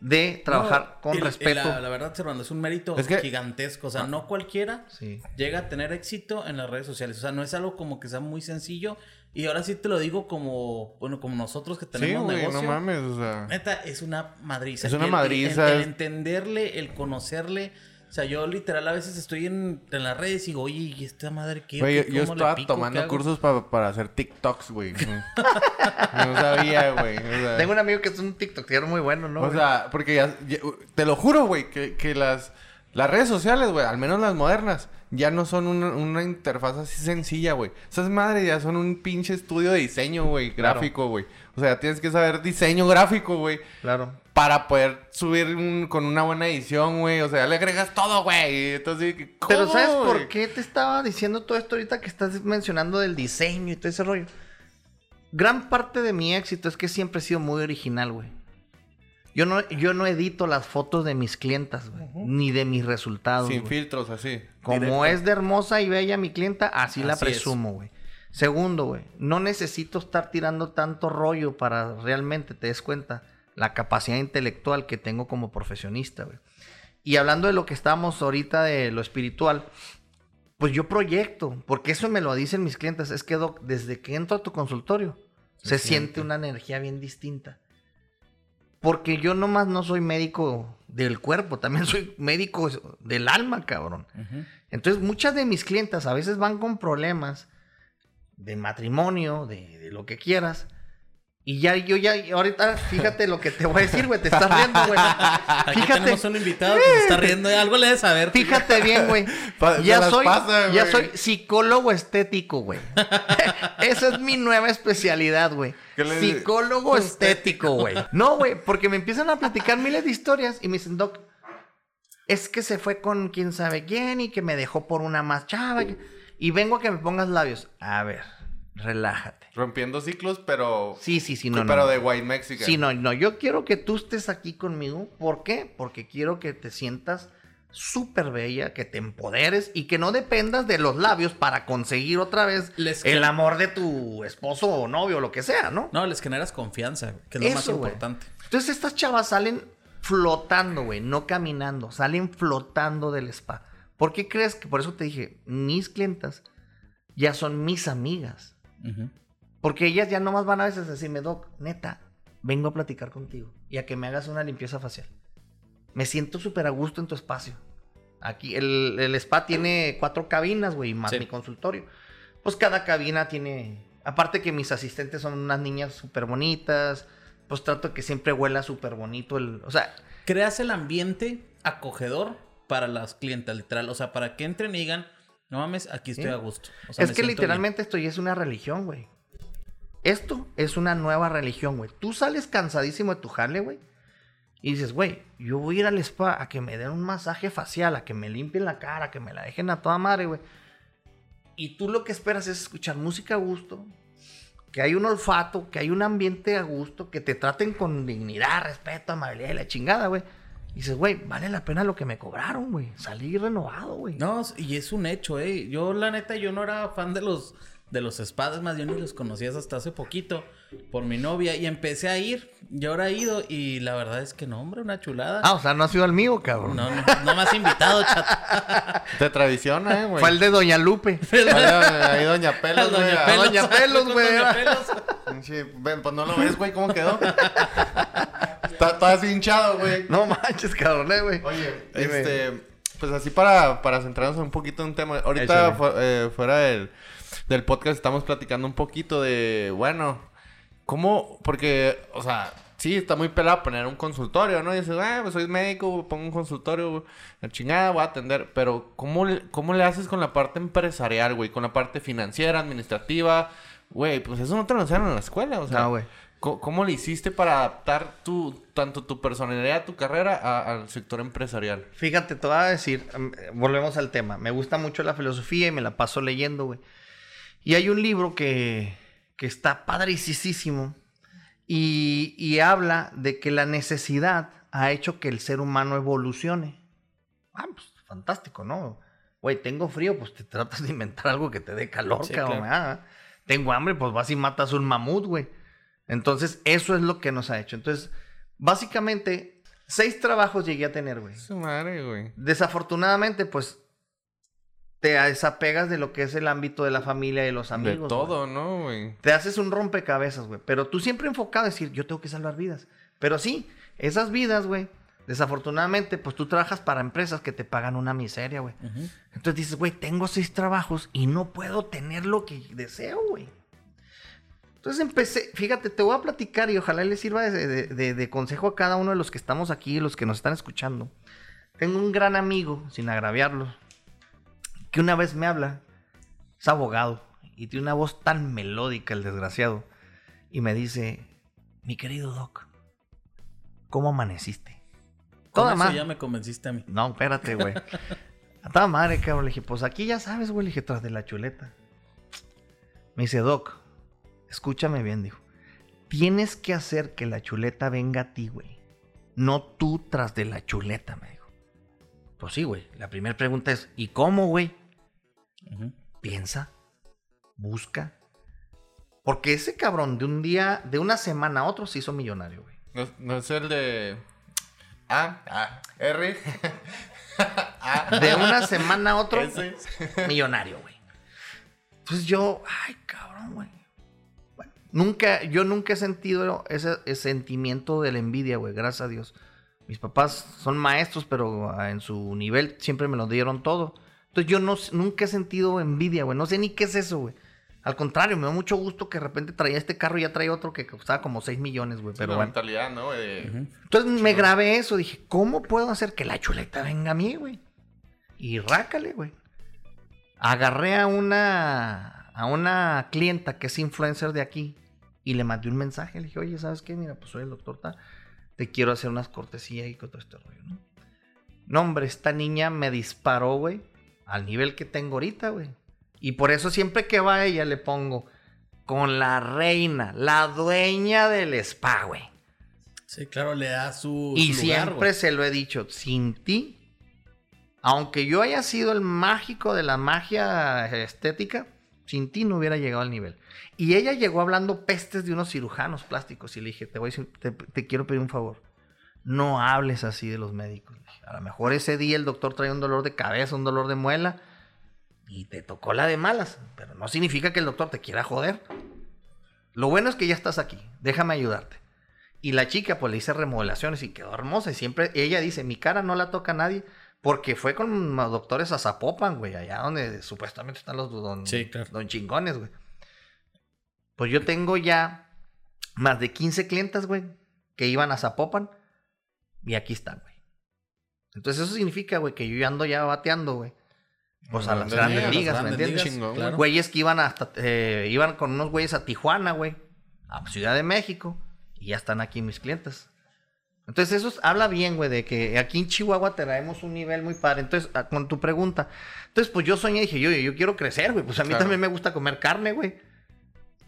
de trabajar No, con y respeto. La, la verdad, Servando, es un mérito Es que- gigantesco. O sea, no cualquiera Sí. llega a tener éxito en las redes sociales. O sea, no es algo como que sea muy sencillo. Y ahora sí te lo digo como, bueno, como nosotros que Sí, tenemos güey, negocio. no mames, o sea... Neta, es una madriza. Es una el- madriza, El, el entenderle, el conocerle. O sea, yo literal a veces estoy en, en las redes y digo, oye, ¿y esta madre qué? Güey, yo, estaba pico? tomando ¿Qué hago?" cursos pa- para hacer TikToks, güey. No, sabía, güey. o sea- Tengo un amigo que es un TikTokero muy bueno, ¿no? O güey? sea, porque ya, ya- te lo juro, güey, que, que las, las redes sociales, güey, al menos las modernas, ya no son una, una interfaz así sencilla, güey. Esas madres ya son un pinche estudio de diseño, güey, Claro. gráfico, güey. O sea, tienes que saber diseño gráfico, güey, Claro. Para poder subir un- con una buena edición, güey. O sea, le agregas todo, güey. Entonces, ¿cómo, Pero ¿sabes por qué te estaba diciendo todo esto ahorita que estás mencionando del diseño y todo ese rollo? Gran parte de mi éxito es que siempre he sido muy original, güey. Yo no, yo no edito las fotos de mis clientas, güey. Ni de mis resultados. Sin güey. filtros, así. Como Directo. es de hermosa y bella mi clienta, así, la es. presumo, güey. Segundo, güey, no necesito estar tirando tanto rollo para realmente te des cuenta la capacidad intelectual que tengo como profesionista, güey. Y hablando de lo que estamos ahorita de lo espiritual, pues yo proyecto, porque eso me lo dicen mis clientes, es que Doc, desde que entro a tu consultorio, se, siente una energía bien distinta. Porque yo nomás no soy médico del cuerpo, también soy médico del alma, cabrón. Entonces, muchas de mis clientas a veces van con problemas de matrimonio, de, de lo que quieras. Y ya, yo ya, ahorita, fíjate lo que te voy a decir, güey, te estás riendo, güey. Aquí Fíjate, tenemos un invitado que se está riendo de algo, le debe saber. fíjate bien, güey. Ya soy, pasa, ya soy psicólogo estético, güey. Esa es mi nueva especialidad, güey. ¿Qué le- Psicólogo estético, güey. No, güey, porque me empiezan a platicar miles de historias y me dicen, Doc, es que se fue con quién sabe quién y que me dejó por una más chava. Y vengo a que me pongas labios. A ver, relájate. Rompiendo ciclos, pero... Sí, sí, sí, no, pero no. de white mexican. Sí, no, no, yo quiero que tú estés aquí conmigo. ¿Por qué? Porque quiero que te sientas súper bella, que te empoderes y que no dependas de los labios para conseguir otra vez Les el amor de tu esposo o novio o lo que sea, ¿no? No, les generas confianza, que es lo más Eso, importante. Entonces estas chavas salen flotando, güey, no caminando, salen flotando del spa. ¿Por qué crees que por eso te dije, mis clientas ya son mis amigas? Porque ellas ya nomás van a veces a decirme, Doc, neta, vengo a platicar contigo y a que me hagas una limpieza facial. Me siento súper a gusto en tu espacio. Aquí, el, el spa tiene cuatro cabinas, güey, más Sí. mi consultorio. Pues cada cabina tiene. Aparte que mis asistentes son unas niñas súper bonitas. Pues trato que siempre huela súper bonito. El, o sea, Creas el ambiente acogedor para las clientas, literal. O sea, para que entren y digan, no mames, aquí estoy Sí. a gusto. O sea, es que literalmente esto ya es una religión, güey. Esto es una nueva religión, güey. Tú sales cansadísimo de tu jale, güey. Y dices, güey, yo voy a ir al spa a que me den un masaje facial, a que me limpien la cara, a que me la dejen a toda madre, güey. Y tú lo que esperas es escuchar música a gusto, que hay un olfato, que hay un ambiente a gusto, que te traten con dignidad, respeto, amabilidad y la chingada, güey. Y dices, güey, vale la pena lo que me cobraron, güey. Salí renovado, güey. No, y es un hecho, eh. Yo, la neta, yo no era fan de los de los espadas, más yo ni los conocías hasta hace poquito por mi novia y empecé a ir. Y ahora he ido y la verdad es que no, hombre, una chulada. Ah, o sea, no ha sido el mío, cabrón. No, no, no me has invitado, chat. Te tradiciona, eh, güey. Fue el de Doña Lupe. Ahí Doña Pelos, güey. Doña Pelos. Doña Pelos, Con güey, Doña. Pelos. Ven, pues no lo ves, güey, cómo quedó. Está todo así hinchado, güey. No manches, cabrón, eh, güey. Oye, Dime. este... pues así para, para centrarnos un poquito en un tema. Ahorita eh, fuera del, del podcast estamos platicando un poquito de, bueno, ¿cómo? Porque, o sea, sí, está muy pelado poner un consultorio, ¿no? Y dices, ah, pues soy médico, pongo un consultorio, la chingada, voy a atender. Pero, ¿cómo, ¿cómo le haces con la parte empresarial, güey? Con la parte financiera, administrativa. Güey, pues eso no te lo enseñan en la escuela, o sea. No, güey. ¿Cómo, le hiciste para adaptar tu, tanto tu personalidad, tu carrera al sector empresarial? Fíjate, te voy a decir, em, volvemos al tema. Me gusta mucho la filosofía y me la paso leyendo, güey. Y hay un libro que, que está padricísimo y, y habla de que la necesidad ha hecho que el ser humano evolucione. Ah, pues fantástico, ¿no? Güey, tengo frío, pues te tratas de inventar algo que te dé calor, cabrón. Ah, tengo hambre, pues vas y matas un mamut, güey. Entonces, eso es lo que nos ha hecho. Entonces, básicamente, seis trabajos llegué a tener, güey. Su madre, güey. Desafortunadamente, pues, te desapegas de lo que es el ámbito de la familia y los amigos. De todo, ¿no, güey? Te haces un rompecabezas, güey. Pero tú siempre enfocado a decir, yo tengo que salvar vidas. Pero sí, esas vidas, güey, desafortunadamente, pues tú trabajas para empresas que te pagan una miseria, güey. Entonces dices, güey, tengo seis trabajos y no puedo tener lo que deseo, güey. Entonces empecé, fíjate, te voy a platicar y ojalá le sirva de, consejo a cada uno de los que estamos aquí, los que nos están escuchando. Tengo un gran amigo, sin agraviarlo, que una vez me habla, es abogado, y tiene una voz tan melódica el desgraciado, y me dice, mi querido Doc, ¿cómo amaneciste? Toda madre. ya me convenciste a mí. No, espérate, güey. a toda madre, cabrón. Le dije, pues aquí ya sabes, güey. Le dije, tras de la chuleta. Me dice, Doc, Escúchame bien, dijo. Tienes que hacer que la chuleta venga a ti, güey. No tú tras de la chuleta, me dijo. Pues sí, güey. La primera pregunta es, ¿y cómo, güey? Piensa, busca. Porque ese cabrón de un día, de una semana a otro se hizo millonario, güey. No, es el de... A, A, R. De una semana a otro, millonario, güey. Entonces yo, ay, cabrón, güey. Nunca, yo nunca he sentido ese, sentimiento de la envidia, güey, gracias a Dios. Mis papás son maestros, pero ah, en su nivel siempre me lo dieron todo. Entonces yo no, nunca he sentido envidia, güey. No sé ni qué es eso, güey. Al contrario, me da mucho gusto que de repente traía este carro y ya traía otro que costaba como 6 millones, güey. pero la mentalidad, ¿no? Entonces me grabé eso. Dije, ¿cómo puedo hacer que la chuleta venga a mí, güey? Y rácale, güey. Agarré a una, a una clienta que es influencer de aquí y le mandé un mensaje, le dije, oye, ¿sabes qué? Mira, pues soy el doctor Ta, te quiero hacer unas cortesías y con todo este rollo, ¿no? No, hombre, esta niña me disparó, güey, al nivel que tengo ahorita, güey. Y por eso siempre que va ella le pongo con la reina, la dueña del spa, güey. Sí, claro, le da su. Y siempre se lo he dicho, sin ti, aunque yo haya sido el mágico de la magia estética, sin ti no hubiera llegado al nivel. Y ella llegó hablando pestes de unos cirujanos plásticos. Y le dije, te, voy te, quiero pedir un favor. No hables así de los médicos. A lo mejor ese día el doctor trae un dolor de cabeza, un dolor de muela. Y te tocó la de malas. Pero no significa que el doctor te quiera joder. Lo bueno es que ya estás aquí. Déjame ayudarte. Y la chica, pues le hice remodelaciones y quedó hermosa. Y siempre ella dice, mi cara no la toca a nadie. Porque fue con los doctores a Zapopan, güey, allá donde supuestamente están los don, don chingones, güey. Pues yo tengo ya más de 15 clientas, güey, que iban a Zapopan y aquí están, güey. Entonces eso significa, güey, que yo ya ando ya bateando, güey. Pues a las grandes ligas, ¿me entiendes? Güeyes que iban hasta, eh, iban con unos güeyes a Tijuana, güey, a Ciudad de México, y ya están aquí mis clientes. Entonces eso habla bien, güey, de que aquí en Chihuahua traemos un nivel muy padre. Entonces, ah, con tu pregunta. Entonces, pues yo soñé y dije, yo, yo quiero crecer, güey. Pues a mí también me gusta comer carne, güey.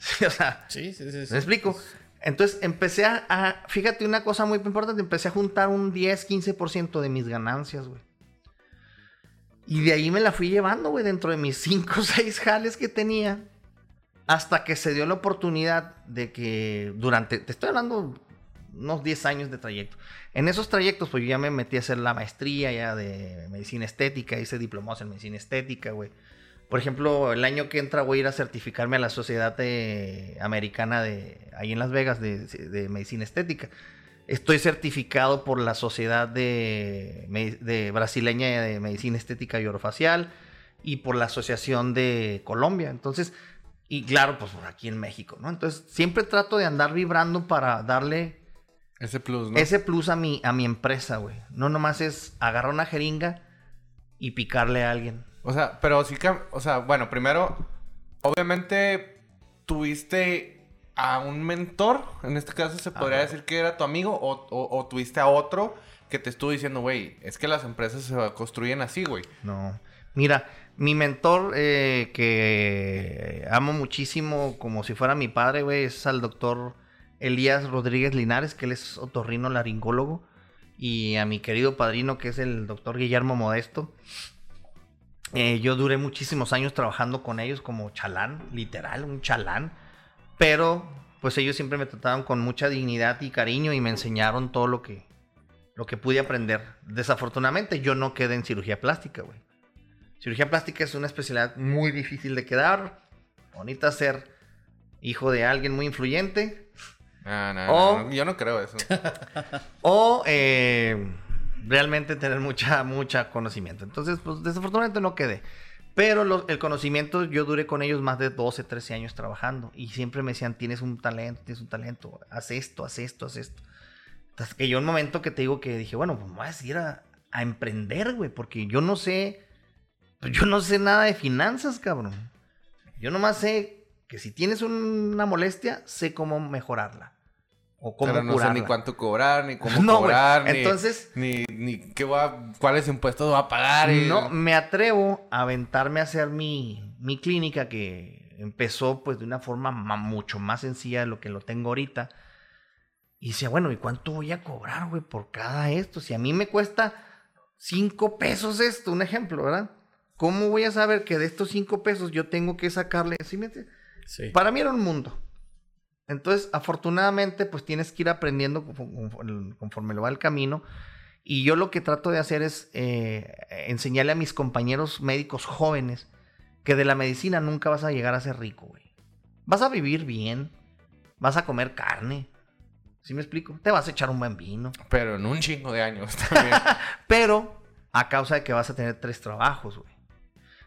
o sea, sí, sí, sí, ¿me explico? Entonces empecé a, fíjate una cosa muy importante, empecé a juntar un 10, 15% de mis ganancias, güey. Y de ahí me la fui llevando, güey, dentro de mis 5 o 6 jales que tenía. Hasta que se dio la oportunidad de que durante, te estoy hablando unos 10 años de trayecto. En esos trayectos, pues yo ya me metí a hacer la maestría ya de medicina estética, hice diplomados en medicina estética, güey. Por ejemplo, el año que entra voy a ir a certificarme a la Sociedad Americana de ahí en Las Vegas de, Medicina Estética. Estoy certificado por la Sociedad de, de Brasileña de Medicina Estética y Orofacial y por la Asociación de Colombia. Entonces, y claro, pues por aquí en México, ¿no? Entonces, siempre trato de andar vibrando para darle Ese plus, ¿no? ese plus a mi, a mi empresa, güey. No nomás es agarrar una jeringa y picarle a alguien. O sea, pero sí que, o sea, bueno, primero, obviamente tuviste a un mentor, en este caso se podría Ajá. decir que era tu amigo, o, o- o tuviste a otro que te estuvo diciendo, güey, es que las empresas se construyen así, güey. No. Mira, mi mentor, eh, que amo muchísimo, como si fuera mi padre, güey, es al doctor Elías Rodríguez Linares, que él es otorrino laringólogo. Y a mi querido padrino, que es el doctor Guillermo Modesto. Eh, yo duré muchísimos años trabajando con ellos como chalán, literal, un chalán. Pero, pues ellos siempre me trataron con mucha dignidad y cariño y me enseñaron todo lo que, lo que pude aprender. Desafortunadamente, yo no quedé en cirugía plástica, güey. Cirugía plástica es una especialidad muy difícil de quedar. Bonita ser hijo de alguien muy influyente. Ah, no, O- no, yo no creo eso. O eh, realmente tener mucha, mucha conocimiento. Entonces, pues desafortunadamente no quedé. Pero lo- el conocimiento, yo duré con ellos más de 12, 13 años trabajando. Y siempre me decían, tienes un talento, tienes un talento. Haz esto, haz esto, haz esto. Hasta que yo un momento que te digo que dije, bueno, pues me voy a decidir a, a emprender, güey. Porque yo no sé, pues yo no sé nada de finanzas, cabrón. Yo nomás sé que si tienes una molestia, sé cómo mejorarla. O cómo Pero no sé curarla. ni cuánto cobrar, ni cómo No, cobrar, ni, Entonces- ni, ni qué va, cuáles impuestos va a pagar. y- No, me atrevo a aventarme a hacer mi, mi clínica que empezó pues de una forma ma- mucho más sencilla de lo que lo tengo ahorita. Y decía, bueno, ¿y cuánto voy a cobrar, güey, por cada esto? Si a mí me cuesta cinco pesos esto, un ejemplo, ¿verdad? ¿Cómo voy a saber que de estos cinco pesos yo tengo que sacarle? ¿Sí me entiendes? Sí. Para mí era un mundo. Entonces, afortunadamente, pues tienes que ir aprendiendo conforme lo va el camino. Y yo lo que trato de hacer es eh, enseñarle a mis compañeros médicos jóvenes que de la medicina nunca vas a llegar a ser rico, güey. Vas a vivir bien, vas a comer carne. ¿Sí me explico? Te vas a echar un buen vino. Pero en un chingo de años también. Pero a causa de que vas a tener tres trabajos, güey.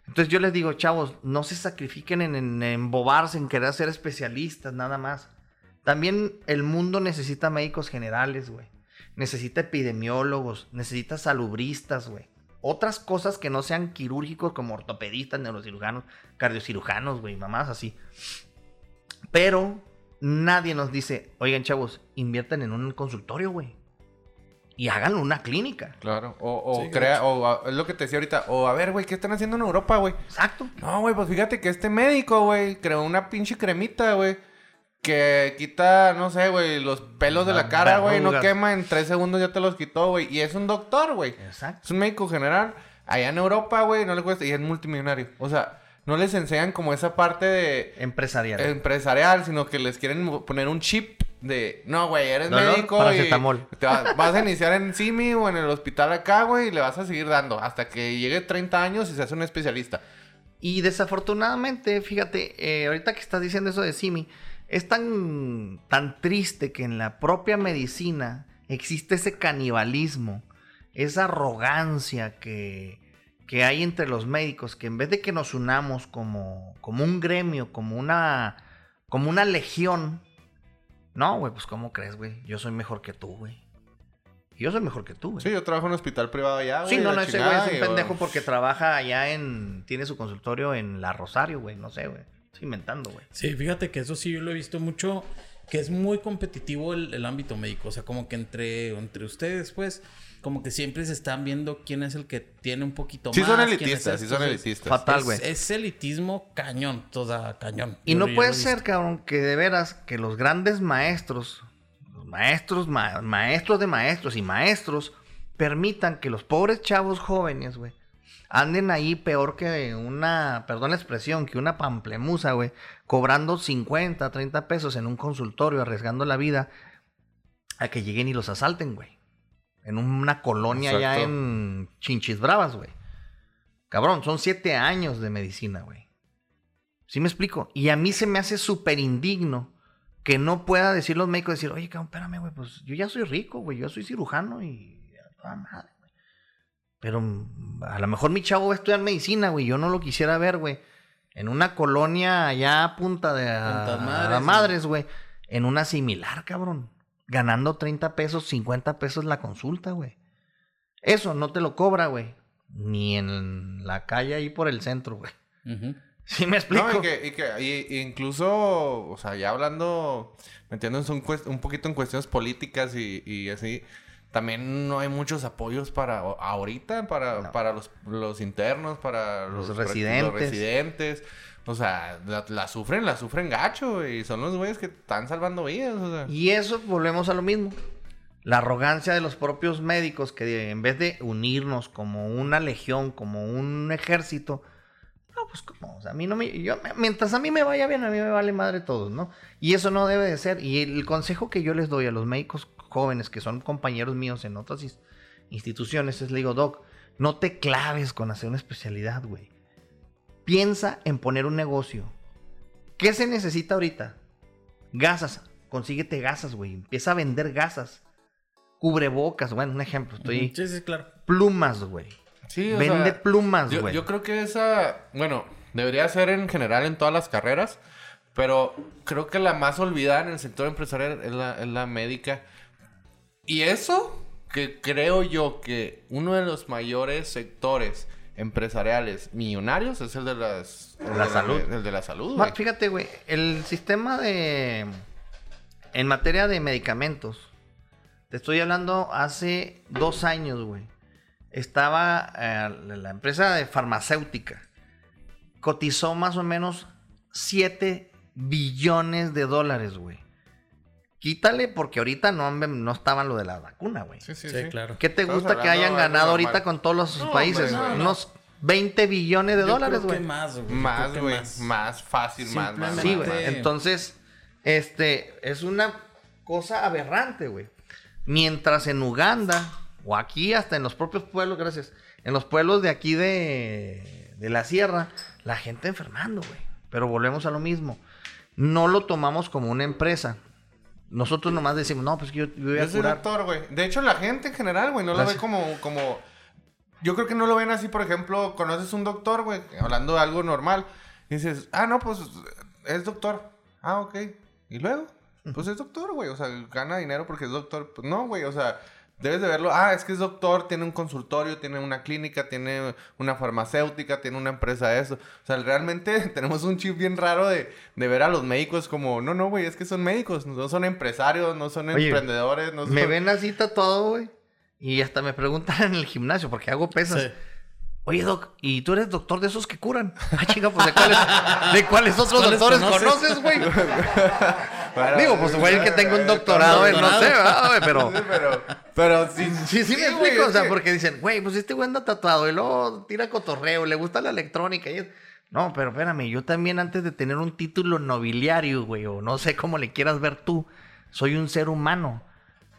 Entonces yo les digo, chavos, no se sacrifiquen en, en, en en querer ser especialistas, nada más. También el mundo necesita médicos generales, güey. Necesita epidemiólogos, necesita salubristas, güey. Otras cosas que no sean quirúrgicos como ortopedistas, neurocirujanos, cardiocirujanos, güey, mamás así. Pero nadie nos dice, oigan, chavos, inviertan en un consultorio, güey. Y háganlo una clínica. Claro. O, o Sí, crea, o a- es lo que te decía ahorita. O a ver, güey, ¿qué están haciendo en Europa, güey? Exacto. No, güey, pues fíjate que este médico, güey, creó una pinche cremita, güey. Que quita, no sé, güey, los pelos de la cara, güey. No quema, en tres segundos ya te los quitó, güey. Y es un doctor, güey. Exacto. Es un médico general. Allá en Europa, güey, no le cuesta. Y es multimillonario. O sea, no les enseñan como esa parte de Empresarial. empresarial, sino que les quieren poner un chip de, no, güey, eres Dolor, médico paracetamol. y te va- vas a iniciar en Simi o en el hospital acá, güey, y le vas a seguir dando hasta que llegue 30 años y se hace un especialista. Y desafortunadamente, fíjate, eh, ahorita que estás diciendo eso de Simi, es tan, tan triste que en la propia medicina existe ese canibalismo, esa arrogancia que, que hay entre los médicos, que en vez de que nos unamos como, como un gremio, como una, como una legión, no, güey, pues ¿cómo crees, güey? Yo soy mejor que tú, güey. Yo soy mejor que tú, güey. Sí, yo trabajo en un hospital privado allá, güey. Sí, no, no, ese güey es un pendejo porque trabaja allá en. Tiene su consultorio en La Rosario, güey. No sé, güey. Estoy inventando, güey. Sí, fíjate que eso sí yo lo he visto mucho, que es muy competitivo el, el ámbito médico. O sea, como que entre, entre ustedes, pues, como que siempre se están viendo quién es el que tiene un poquito Sí más. son es elitistas, sí son elitistas. Fatal, güey. es elitismo cañón, toda cañón. Y Yo- no yo puede ser, cabrón, que de veras que los grandes maestros, los maestros, ma- maestros de maestros y maestros, permitan que los pobres chavos jóvenes, güey, anden ahí peor que una, perdón la expresión, que una pamplemusa, güey, cobrando 50, 30 pesos en un consultorio, arriesgando la vida a que lleguen y los asalten, güey. En una colonia allá en Chinchis Bravas, güey. Cabrón, son siete años de medicina, güey. ¿Sí me explico? Y a mí se me hace súper indigno que no pueda decir los médicos, decir, oye, cabrón, espérame, güey, pues yo ya soy rico, güey, yo soy cirujano y... a madre, güey. Pero a lo mejor mi chavo va a estudiar medicina, güey, yo no lo quisiera ver, güey. En una colonia allá a punta de a, madres, madres, güey. En una similar, cabrón. Ganando 30 pesos, 50 pesos la consulta, güey. Eso no te lo cobra, güey. Ni en la calle ahí por el centro, güey. ¿Sí me explico? No, y que, y que y- incluso, o sea, ya hablando, metiéndonos un, un poquito en cuestiones políticas y, y así, también no hay muchos apoyos para ahorita, para, No. para los, los internos, para Los los, residentes. los residentes. O sea, la, sufren, la sufren gacho, y son los güeyes que están salvando vidas, o sea. Y eso volvemos a lo mismo. La arrogancia de los propios médicos que en vez de unirnos como una legión, como un ejército, no, pues como, o sea, a mí no me, yo, mientras a mí me vaya bien, a mí me vale madre todos, ¿no? Y eso no debe de ser. Y el consejo que yo les doy a los médicos jóvenes que son compañeros míos en otras instituciones es, le digo, Doc, no te claves con hacer una especialidad, güey. Piensa en poner un negocio. ¿Qué se necesita ahorita? Gasas. Consíguete gasas, güey. Empieza a vender gasas. Cubrebocas, bueno, un ejemplo. Estoy. Sí, sí, claro. Plumas, güey. Sí, o Vende sea, plumas, yo, güey. yo creo que esa, bueno, debería ser en general en todas las carreras, pero creo que la más olvidada en el sector empresarial es la, es la médica. Y eso, que creo yo que uno de los mayores sectores empresariales millonarios es el de las el La de salud. el de la salud, Ma-. Fíjate, güey, el sistema de... En materia de medicamentos, te estoy hablando hace dos años, güey. Estaba eh, la empresa de farmacéutica. Cotizó más o menos 7 billones de dólares, güey. Quítale porque ahorita no, han- no estaban lo de la vacuna, güey. Sí, sí, Sí, sí. claro. ¿Qué te Estamos gusta que hayan ganado ahorita con todos los No, países? hombre, güey? no, Unos 20 billones de Yo dólares, güey. más, güey. Más, güey. más. Más fácil, más, más. Sí, güey. Entonces, este, es una cosa aberrante, güey. Mientras en Uganda, o aquí hasta en los propios pueblos, gracias, en los pueblos de aquí de, de la sierra, la gente enfermando, güey. Pero volvemos a lo mismo. No lo tomamos como una empresa. Nosotros nomás decimos, no, pues yo, yo voy a Yo soy curar. doctor, güey. De hecho, la gente en general, güey, no lo ve Gracias. como, como... Yo creo que no lo ven así, por ejemplo, conoces un doctor, güey, hablando de algo normal. Y dices, ah, no, pues es doctor. Ah, ok. ¿Y luego? Pues es doctor, güey. O sea, gana dinero porque es doctor. Pues no, güey. O sea, debes de verlo. Ah, es que es doctor, tiene un consultorio, tiene una clínica, tiene una farmacéutica, tiene una empresa de eso. O sea, realmente tenemos un chip bien raro de, de ver a los médicos como, no, no, güey, es que son médicos, no son empresarios, no son Oye, emprendedores, no son... Me ven así todo, güey. Y hasta me preguntan en el gimnasio, porque hago pesas. Sí. Oye, Doc, ¿y tú eres doctor de esos que curan? Ah, chinga, pues ¿de cuáles, de cuáles otros ¿Cuáles doctores conoces? conoces, güey? Bueno, Digo, pues güey, que tengo un doctorado en no sé, ¿verdad, güey? Pero... Sí, pero, pero sí, Sí, sí, me explico, o sea, que- porque dicen, güey, pues este güey anda tatuado y luego tira cotorreo, le gusta la electrónica y. No, pero espérame, yo también antes de tener un título nobiliario, güey, o no sé cómo le quieras ver tú, soy un ser humano.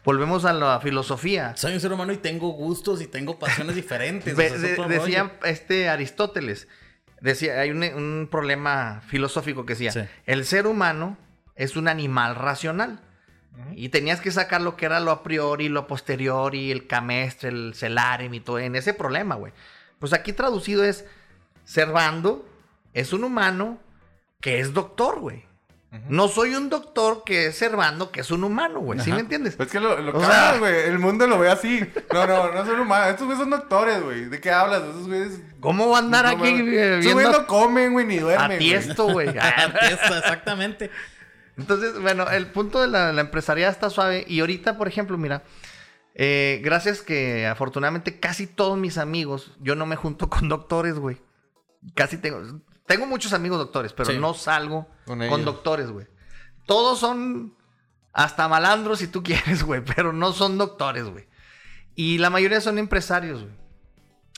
Volvemos a la filosofía. Soy un ser humano y tengo gustos y tengo pasiones diferentes. O sea, de- decía rollo. este Aristóteles, decía, hay un, un problema filosófico que decía, Sí. el ser humano es un animal racional. Y tenías que sacar lo que era lo a priori, lo posterior y el camestre, el celarem y todo en ese problema, güey. Pues aquí traducido es, Servando es un humano que es doctor, güey. No soy un doctor que es Servando, que es un humano, güey. ¿Sí Ajá. me entiendes? Pues que lo, lo sea- güey. El mundo lo ve así. No, no, no son humanos. Estos güeyes son doctores, güey. ¿De qué hablas? Esos güeyes. ¿Cómo va a andar no aquí eh, Esos güeyes viendo no comen, güey, ni a duermen. güey. tiesto, güey? Exactamente. Entonces, bueno, el punto de la, la está suave. Y ahorita, por ejemplo, mira, eh, gracias que afortunadamente casi todos mis amigos, yo no me junto con doctores, güey. Casi tengo, tengo muchos amigos doctores, pero Sí. no salgo Con doctores, güey. Todos son hasta malandros si tú quieres, güey, pero no son doctores, güey. Y la mayoría son empresarios, güey.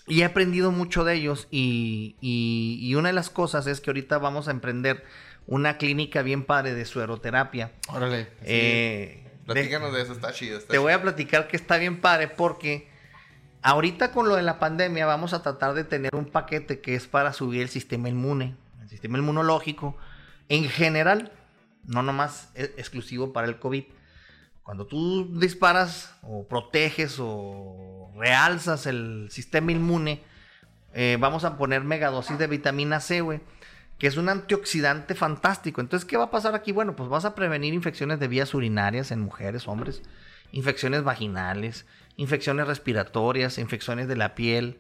Y he aprendido mucho de ellos y, y- y una de las cosas es que ahorita vamos a emprender una clínica bien padre de sueroterapia. Órale. sí. Eh, Platícanos de eso, está chido. Está te voy a platicar que está bien padre porque ahorita con lo de la pandemia vamos a tratar de tener un paquete que es para subir el sistema inmune, el sistema inmunológico en general. no nomás es exclusivo para el COVID. Cuando tú disparas o proteges o realzas el sistema inmune, eh, vamos a poner megadosis de vitamina C, güey, que es un antioxidante fantástico. Entonces, ¿qué va a pasar aquí? Bueno, pues vas a prevenir infecciones de vías urinarias en mujeres, hombres, infecciones vaginales, infecciones respiratorias, infecciones de la piel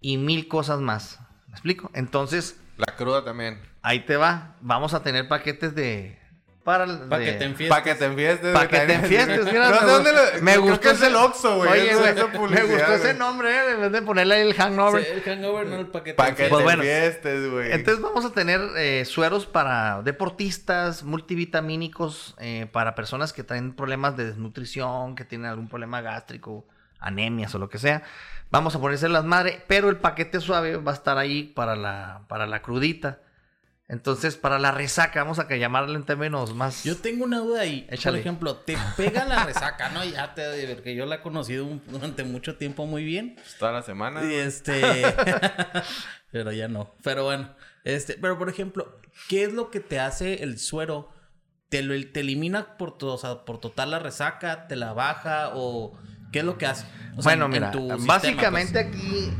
y mil cosas más. ¿Me explico? Entonces, La cruda también. ahí te va. Vamos a tener paquetes de... Para, Para que te enfiestes. Para que te enfiestes. Para que te enfiestes, mira, No me dónde gustó- lo- me creo gustó que es ese- el Oxxo, güey. Oye, güey, me gustó ese nombre, ¿eh? En vez de ponerle el hangover. Sí, el hangover, no el paquete. Para que Pues te bueno. enfiestes, güey. Entonces vamos a tener eh, sueros para deportistas, multivitamínicos, eh, para personas que traen problemas de desnutrición, que tienen algún problema gástrico, anemias o lo que sea. Vamos a ponerse las madres, pero el paquete suave va a estar ahí para la, para la crudita. Entonces, para la resaca, vamos a que llamarle en términos más... Yo tengo una duda ahí. Échale. Por ejemplo, te pega la resaca, ¿no? Ya te porque yo la he conocido un- durante mucho tiempo muy bien. Toda la semana. Y este. pero ya no. Pero bueno. Este, pero por ejemplo, ¿qué es lo que te hace el suero? ¿Te, lo, te elimina por, to- o sea, por total la resaca? ¿Te la baja? ¿O qué es lo que hace? O sea, bueno, en- en mira, sistema, básicamente pues. aquí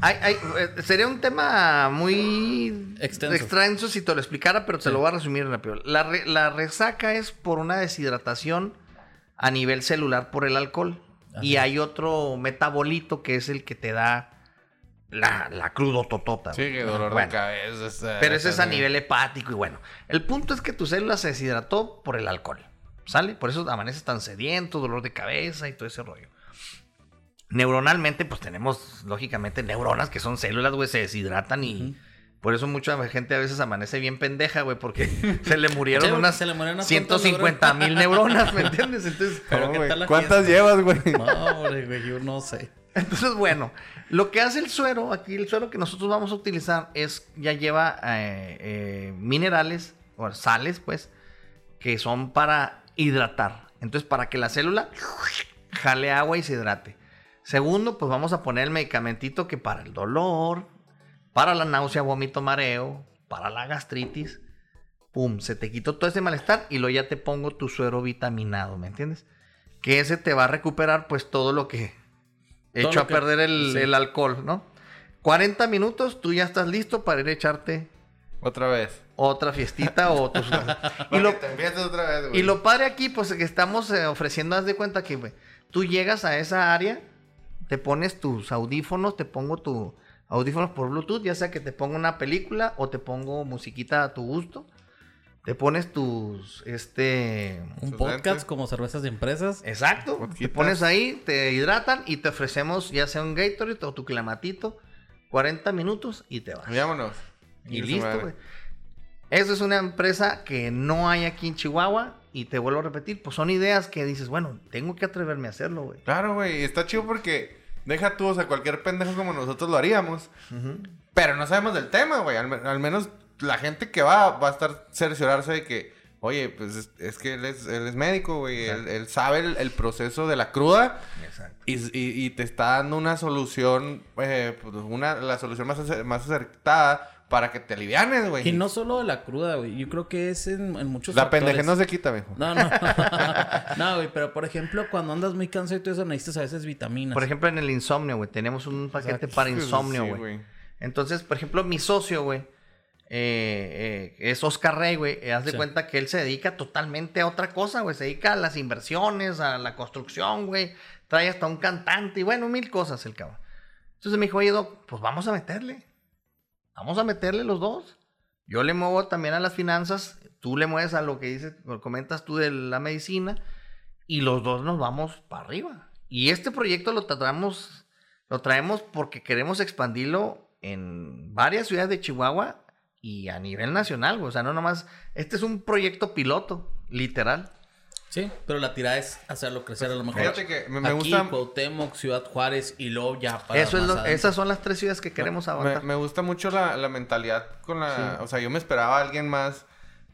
hay- hay- eh, sería un tema muy Extenso. extenso si te lo explicara, pero te Sí. lo voy a resumir rápido. La, re- la resaca es por una deshidratación a nivel celular por el alcohol. Y hay otro metabolito que es el que te da la, la crudo totota. Sí, que dolor Bueno, de cabeza. Pero ese es a nivel hepático y bueno. El punto es que tu célula se deshidrató por el alcohol. ¿Sale? Por eso amaneces tan sediento, dolor de cabeza y todo ese rollo. Neuronalmente, pues tenemos, lógicamente, neuronas que son células, güey, se deshidratan y por eso mucha gente a veces amanece bien pendeja, güey, porque se le murieron unas se le murieron unas 150 mil neuronas, ¿me entiendes? Entonces, Pero No, ¿qué güey. tal la ¿Cuántas fiesta? llevas, güey? No, hombre, güey, yo no sé. Entonces, bueno, lo que hace el suero, aquí el suero que nosotros vamos a utilizar es, ya lleva eh, eh, minerales, o sales, pues, que son para hidratar. Entonces, para que la célula jale agua y se hidrate. Segundo, pues vamos a poner el medicamentito que para el dolor, para la náusea, vómito, mareo, para la gastritis, pum, se te quitó todo ese malestar y luego ya te pongo tu suero vitaminado, ¿me entiendes? Que ese te va a recuperar pues todo lo que Todo lo a perder el, sí. el alcohol, ¿no? 40 minutos, tú ya estás listo para ir a echarte Otra vez. otra fiestita o tus... y, lo, te empieces otra vez, güey. y lo padre aquí, pues que estamos eh, ofreciendo, haz de cuenta que güey, tú llegas a esa área, te pones tus audífonos, te pongo tu audífonos por Bluetooth, ya sea que te ponga una película o te pongo musiquita a tu gusto. Te pones tus, este... Un podcast lentes. como cervezas de empresas. Exacto. Te pones ahí, te hidratan y te ofrecemos ya sea un Gatorade o tu clamatito, 40 minutos y te vas. Vámonos. Y listo, güey. Eso es una empresa que no hay aquí en Chihuahua. Y te vuelvo a repetir, pues son ideas que dices, bueno, tengo que atreverme a hacerlo, güey. Claro, güey. y Está chido porque deja tú, o sea, cualquier pendejo como nosotros lo haríamos. Pero no sabemos del tema, güey. Al, me- al menos la gente que va va a estar cerciorarse de que, oye, pues es, es que él es, él es médico, güey. Él, sabe el, el proceso de la cruda Exacto. y, y- y te está dando una solución, eh, pues, una, la solución más, más acertada para que te alivianes, güey. Y no solo de la cruda, güey. Yo creo que es en, en muchos La factores. pendeje no se quita, mijo. No, no. no, güey, pero por ejemplo, cuando andas muy cansado y todo eso, necesitas a veces vitaminas. Por ejemplo, en el insomnio, güey, tenemos un paquete Exacto. para Sí, insomnio, sí, güey. Entonces, por ejemplo, mi socio, güey, eh, eh, es Oscar Rey, güey. eh, haz de Sí. cuenta que él se dedica totalmente a otra cosa, güey. Se dedica a las inversiones, a la construcción, güey. Trae hasta un cantante y bueno, mil cosas el cabrón. Entonces me dijo, oye, Doc, pues vamos a meterle. Vamos a meterle los dos. Yo le muevo también a las finanzas, tú le mueves a lo que dices, comentas tú de la medicina, y los dos nos vamos para arriba. Y este proyecto lo lo traemos porque queremos expandirlo en varias ciudades de Chihuahua y a nivel nacional. O sea, no nomás, este es un proyecto piloto, literal. Sí, pero la tirada es hacerlo crecer a lo mejor. Fíjate que me, me Aquí, gusta... Cuauhtémoc, Ciudad Juárez y luego ya para Eso es lo- esas son las tres ciudades que queremos Me, abarcar. me gusta mucho la, la mentalidad con la... O sea, yo me esperaba a alguien más...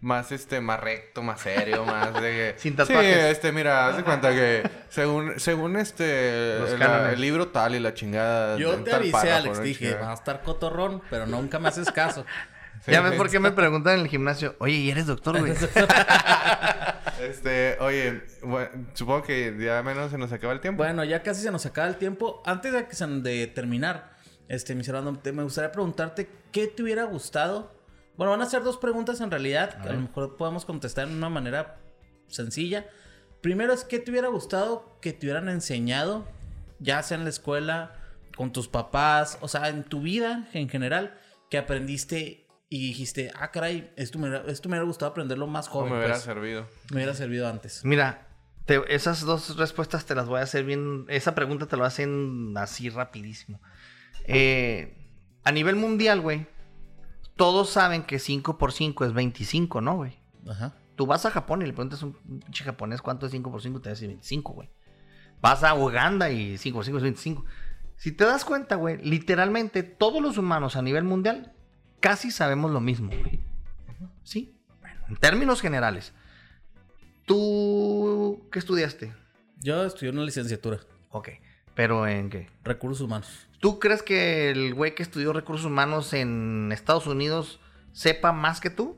Más, este, más recto, más serio, más de... Sin tatuajes. Sí, este, mira, haz de cuenta que... Según, según este... El, libro tal y la chingada... Yo te tal avisé, párrafo, Alex, dije, va a estar cotorrón, pero nunca me haces caso. Ya ves por qué me preguntan en el gimnasio, oye, ¿y eres doctor, güey? Este, oye, bueno, supongo que ya menos se nos acaba el tiempo. Bueno, ya casi se nos acaba el tiempo. Antes de, que se- de terminar, este, me gustaría preguntarte qué te hubiera gustado. Bueno, van a ser dos preguntas en realidad, que a lo mejor podamos contestar de una manera sencilla. Primero es qué te hubiera gustado que te hubieran enseñado, ya sea en la escuela, con tus papás, o sea, en tu vida en general, que aprendiste y dijiste, ah, caray, esto me, hubiera- esto me hubiera gustado aprenderlo más ¿Cómo joven. me hubiera pues. servido? Me hubiera servido antes. Mira, te- esas dos respuestas te las voy a hacer bien. Esa pregunta te lo hacen así rapidísimo. Eh, a nivel mundial, güey, todos saben que 5 por 5 es 25, ¿no, güey? Ajá. Tú vas a Japón y le preguntas a un pinche japonés cuánto es 5 por 5 y te va a decir 25, güey. Vas a Uganda y 5 por 5 es 25. Si te das cuenta, güey, literalmente todos los humanos a nivel mundial casi sabemos lo mismo, güey. ¿Sí? Bueno, en términos generales. ¿Tú qué estudiaste? Yo estudié una licenciatura, Ok. ¿Pero en qué? recursos humanos. ¿Tú crees que el güey que estudió recursos humanos en Estados Unidos sepa más que tú?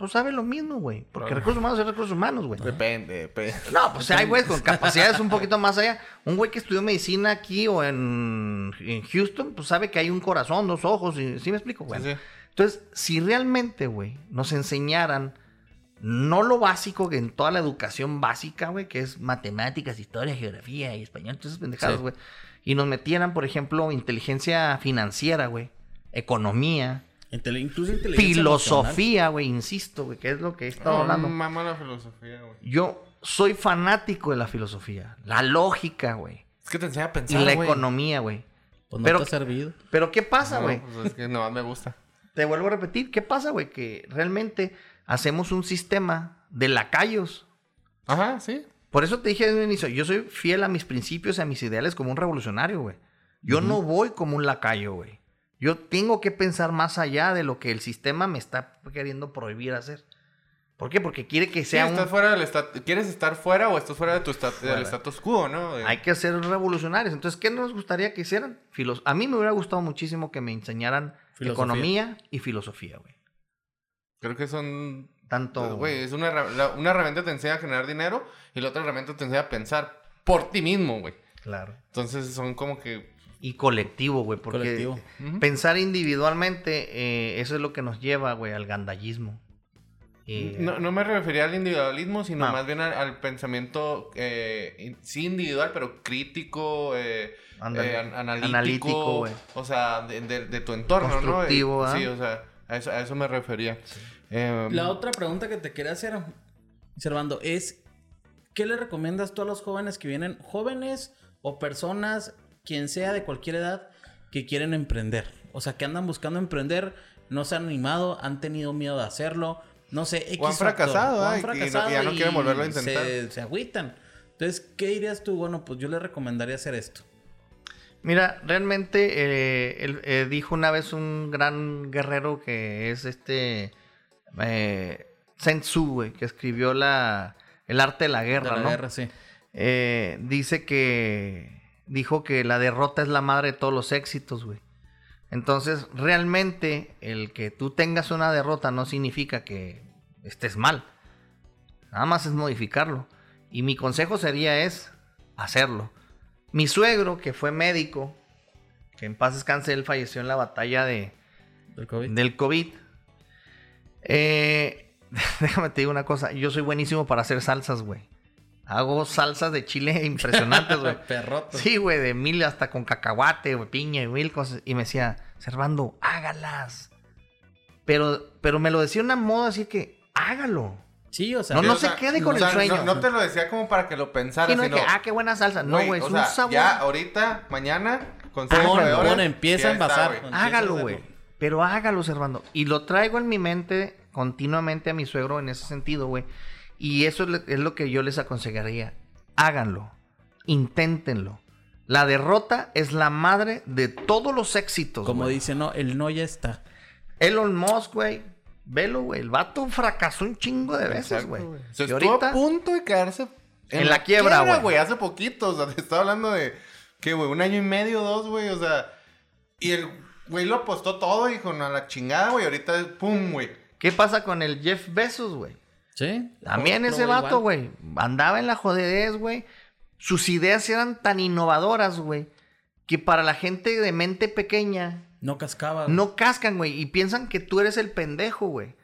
Pues sabe lo mismo, güey. Porque recursos humanos es recursos humanos, güey. Depende, depende. No, pues hay güeyes con capacidades un poquito más allá. Un güey que estudió medicina aquí o en, en Houston, pues sabe que hay un corazón, dos ojos, y, ¿sí me explico, güey? Sí, sí. Entonces, si realmente, güey, nos enseñaran no lo básico que en toda la educación básica, güey, que es matemáticas, historia, geografía y español, todas esas pendejadas, Sí. güey, y nos metieran, por ejemplo, inteligencia financiera, güey, economía, Incluso emocional. filosofía, güey, insisto, güey, que es lo que he estado No, hablando. Mama la filosofía, güey. Yo soy fanático de la filosofía, la lógica, güey, Es que te enseña a y pensar, la güey. economía, güey. Pues no Pero- te ha servido. Pero ¿qué pasa, No, güey? pues es que no me gusta. Te vuelvo a repetir, ¿qué pasa, güey? Que realmente hacemos un sistema de lacayos. Ajá, sí. Por eso te dije desde un inicio, yo soy fiel a mis principios y a mis ideales como un revolucionario, güey. Yo no voy como un lacayo, güey. Yo tengo que pensar más allá de lo que el sistema me está queriendo prohibir hacer. ¿Por qué? Porque quiere que Sí, sea estás un... fuera del estat- ¿Quieres estar fuera o estás fuera de tu estat- Fuera. del status quo, no? De- Hay que ser revolucionarios. Entonces, ¿qué nos gustaría que hicieran? Filos- a mí me hubiera gustado muchísimo que me enseñaran Filosofía. economía y filosofía, güey. Creo que son... Tanto... Pues, Güey, es una, la- una herramienta te enseña a generar dinero y la otra herramienta te enseña a pensar por ti mismo, güey. Claro. Entonces son como que... Y colectivo, güey, porque Colectivo. Pensar individualmente, eh, eso es lo que nos lleva, güey, al gandallismo. Y- No, no me refería al individualismo, sino No. más bien al, al pensamiento, eh, sí individual, pero crítico, eh, eh, an- analítico, Analítico, güey. o sea, de, de- de tu entorno, Constructivo, ¿no? ¿ah? Sí, o sea, a eso, a eso me refería. Eh, La otra pregunta que te quería hacer, Servando, es ¿qué le recomiendas tú a los jóvenes que vienen, jóvenes o personas, quien sea de cualquier edad, que quieren emprender? O sea, que andan buscando emprender, no se han animado, han tenido miedo de hacerlo, no sé, X O han factor, fracasado, o han y no- y fracasado ya no quieren volverlo a intentar. Se, se agüitan. Entonces, ¿qué dirías tú? Bueno, pues yo le recomendaría hacer esto. Mira, realmente eh, él, eh, dijo una vez un gran guerrero que es este eh, Sun Tzu, güey, que escribió la, el arte de la guerra, de la ¿no? guerra, sí. Eh, dice que dijo que la derrota es la madre de todos los éxitos, güey. Entonces, realmente el que tú tengas una derrota no significa que estés mal. Nada más es modificarlo. Y mi consejo sería es hacerlo. Mi suegro, que fue médico, que en paz descanse, él falleció en la batalla de, Del COVID. del COVID. Eh, déjame te digo una cosa. Yo soy buenísimo para hacer salsas, güey. Hago salsas de chile impresionantes, güey. Perroto. Sí, güey, de mil hasta con cacahuate, güey, piña y mil cosas. Y me decía, Servando, hágalas. Pero, pero me lo decía de una modo así que, hágalo. Sí, o sea, No, no o se sea, quede con o el sueño. No, no te lo decía como para que lo pensaras, Sí, no es que, ah, qué buena salsa. No, güey, es un sea, sabor. Ya ahorita, mañana, con proveedores, pon, empieza a envasar. Hágalo, güey. Pero hágalo, Servando. Y lo traigo en mi mente continuamente a mi suegro en ese sentido, güey. Y eso es lo, que yo les aconsejaría. Háganlo. Inténtenlo. La derrota es la madre de todos los éxitos. Como güey. dice, no, el no ya está. Elon Musk, güey. Velo, güey. El vato fracasó un chingo de veces, Exacto, güey. O sea, Y estuvo ahorita, a punto de quedarse En la quiebra, güey. Hace poquito, o sea, te estaba hablando de, ¿qué, güey? Un año y medio, dos, güey, o sea, y el güey lo apostó todo, dijo, no, a la chingada, güey. Ahorita, pum, güey. ¿Qué pasa con el Jeff Bezos, güey? Sí. También ese vato, güey. Andaba en la jodedez, güey. Sus ideas eran tan innovadoras, güey. Que para la gente de mente pequeña No cascaba. güey. no cascan, güey. Y piensan que tú eres el pendejo, güey.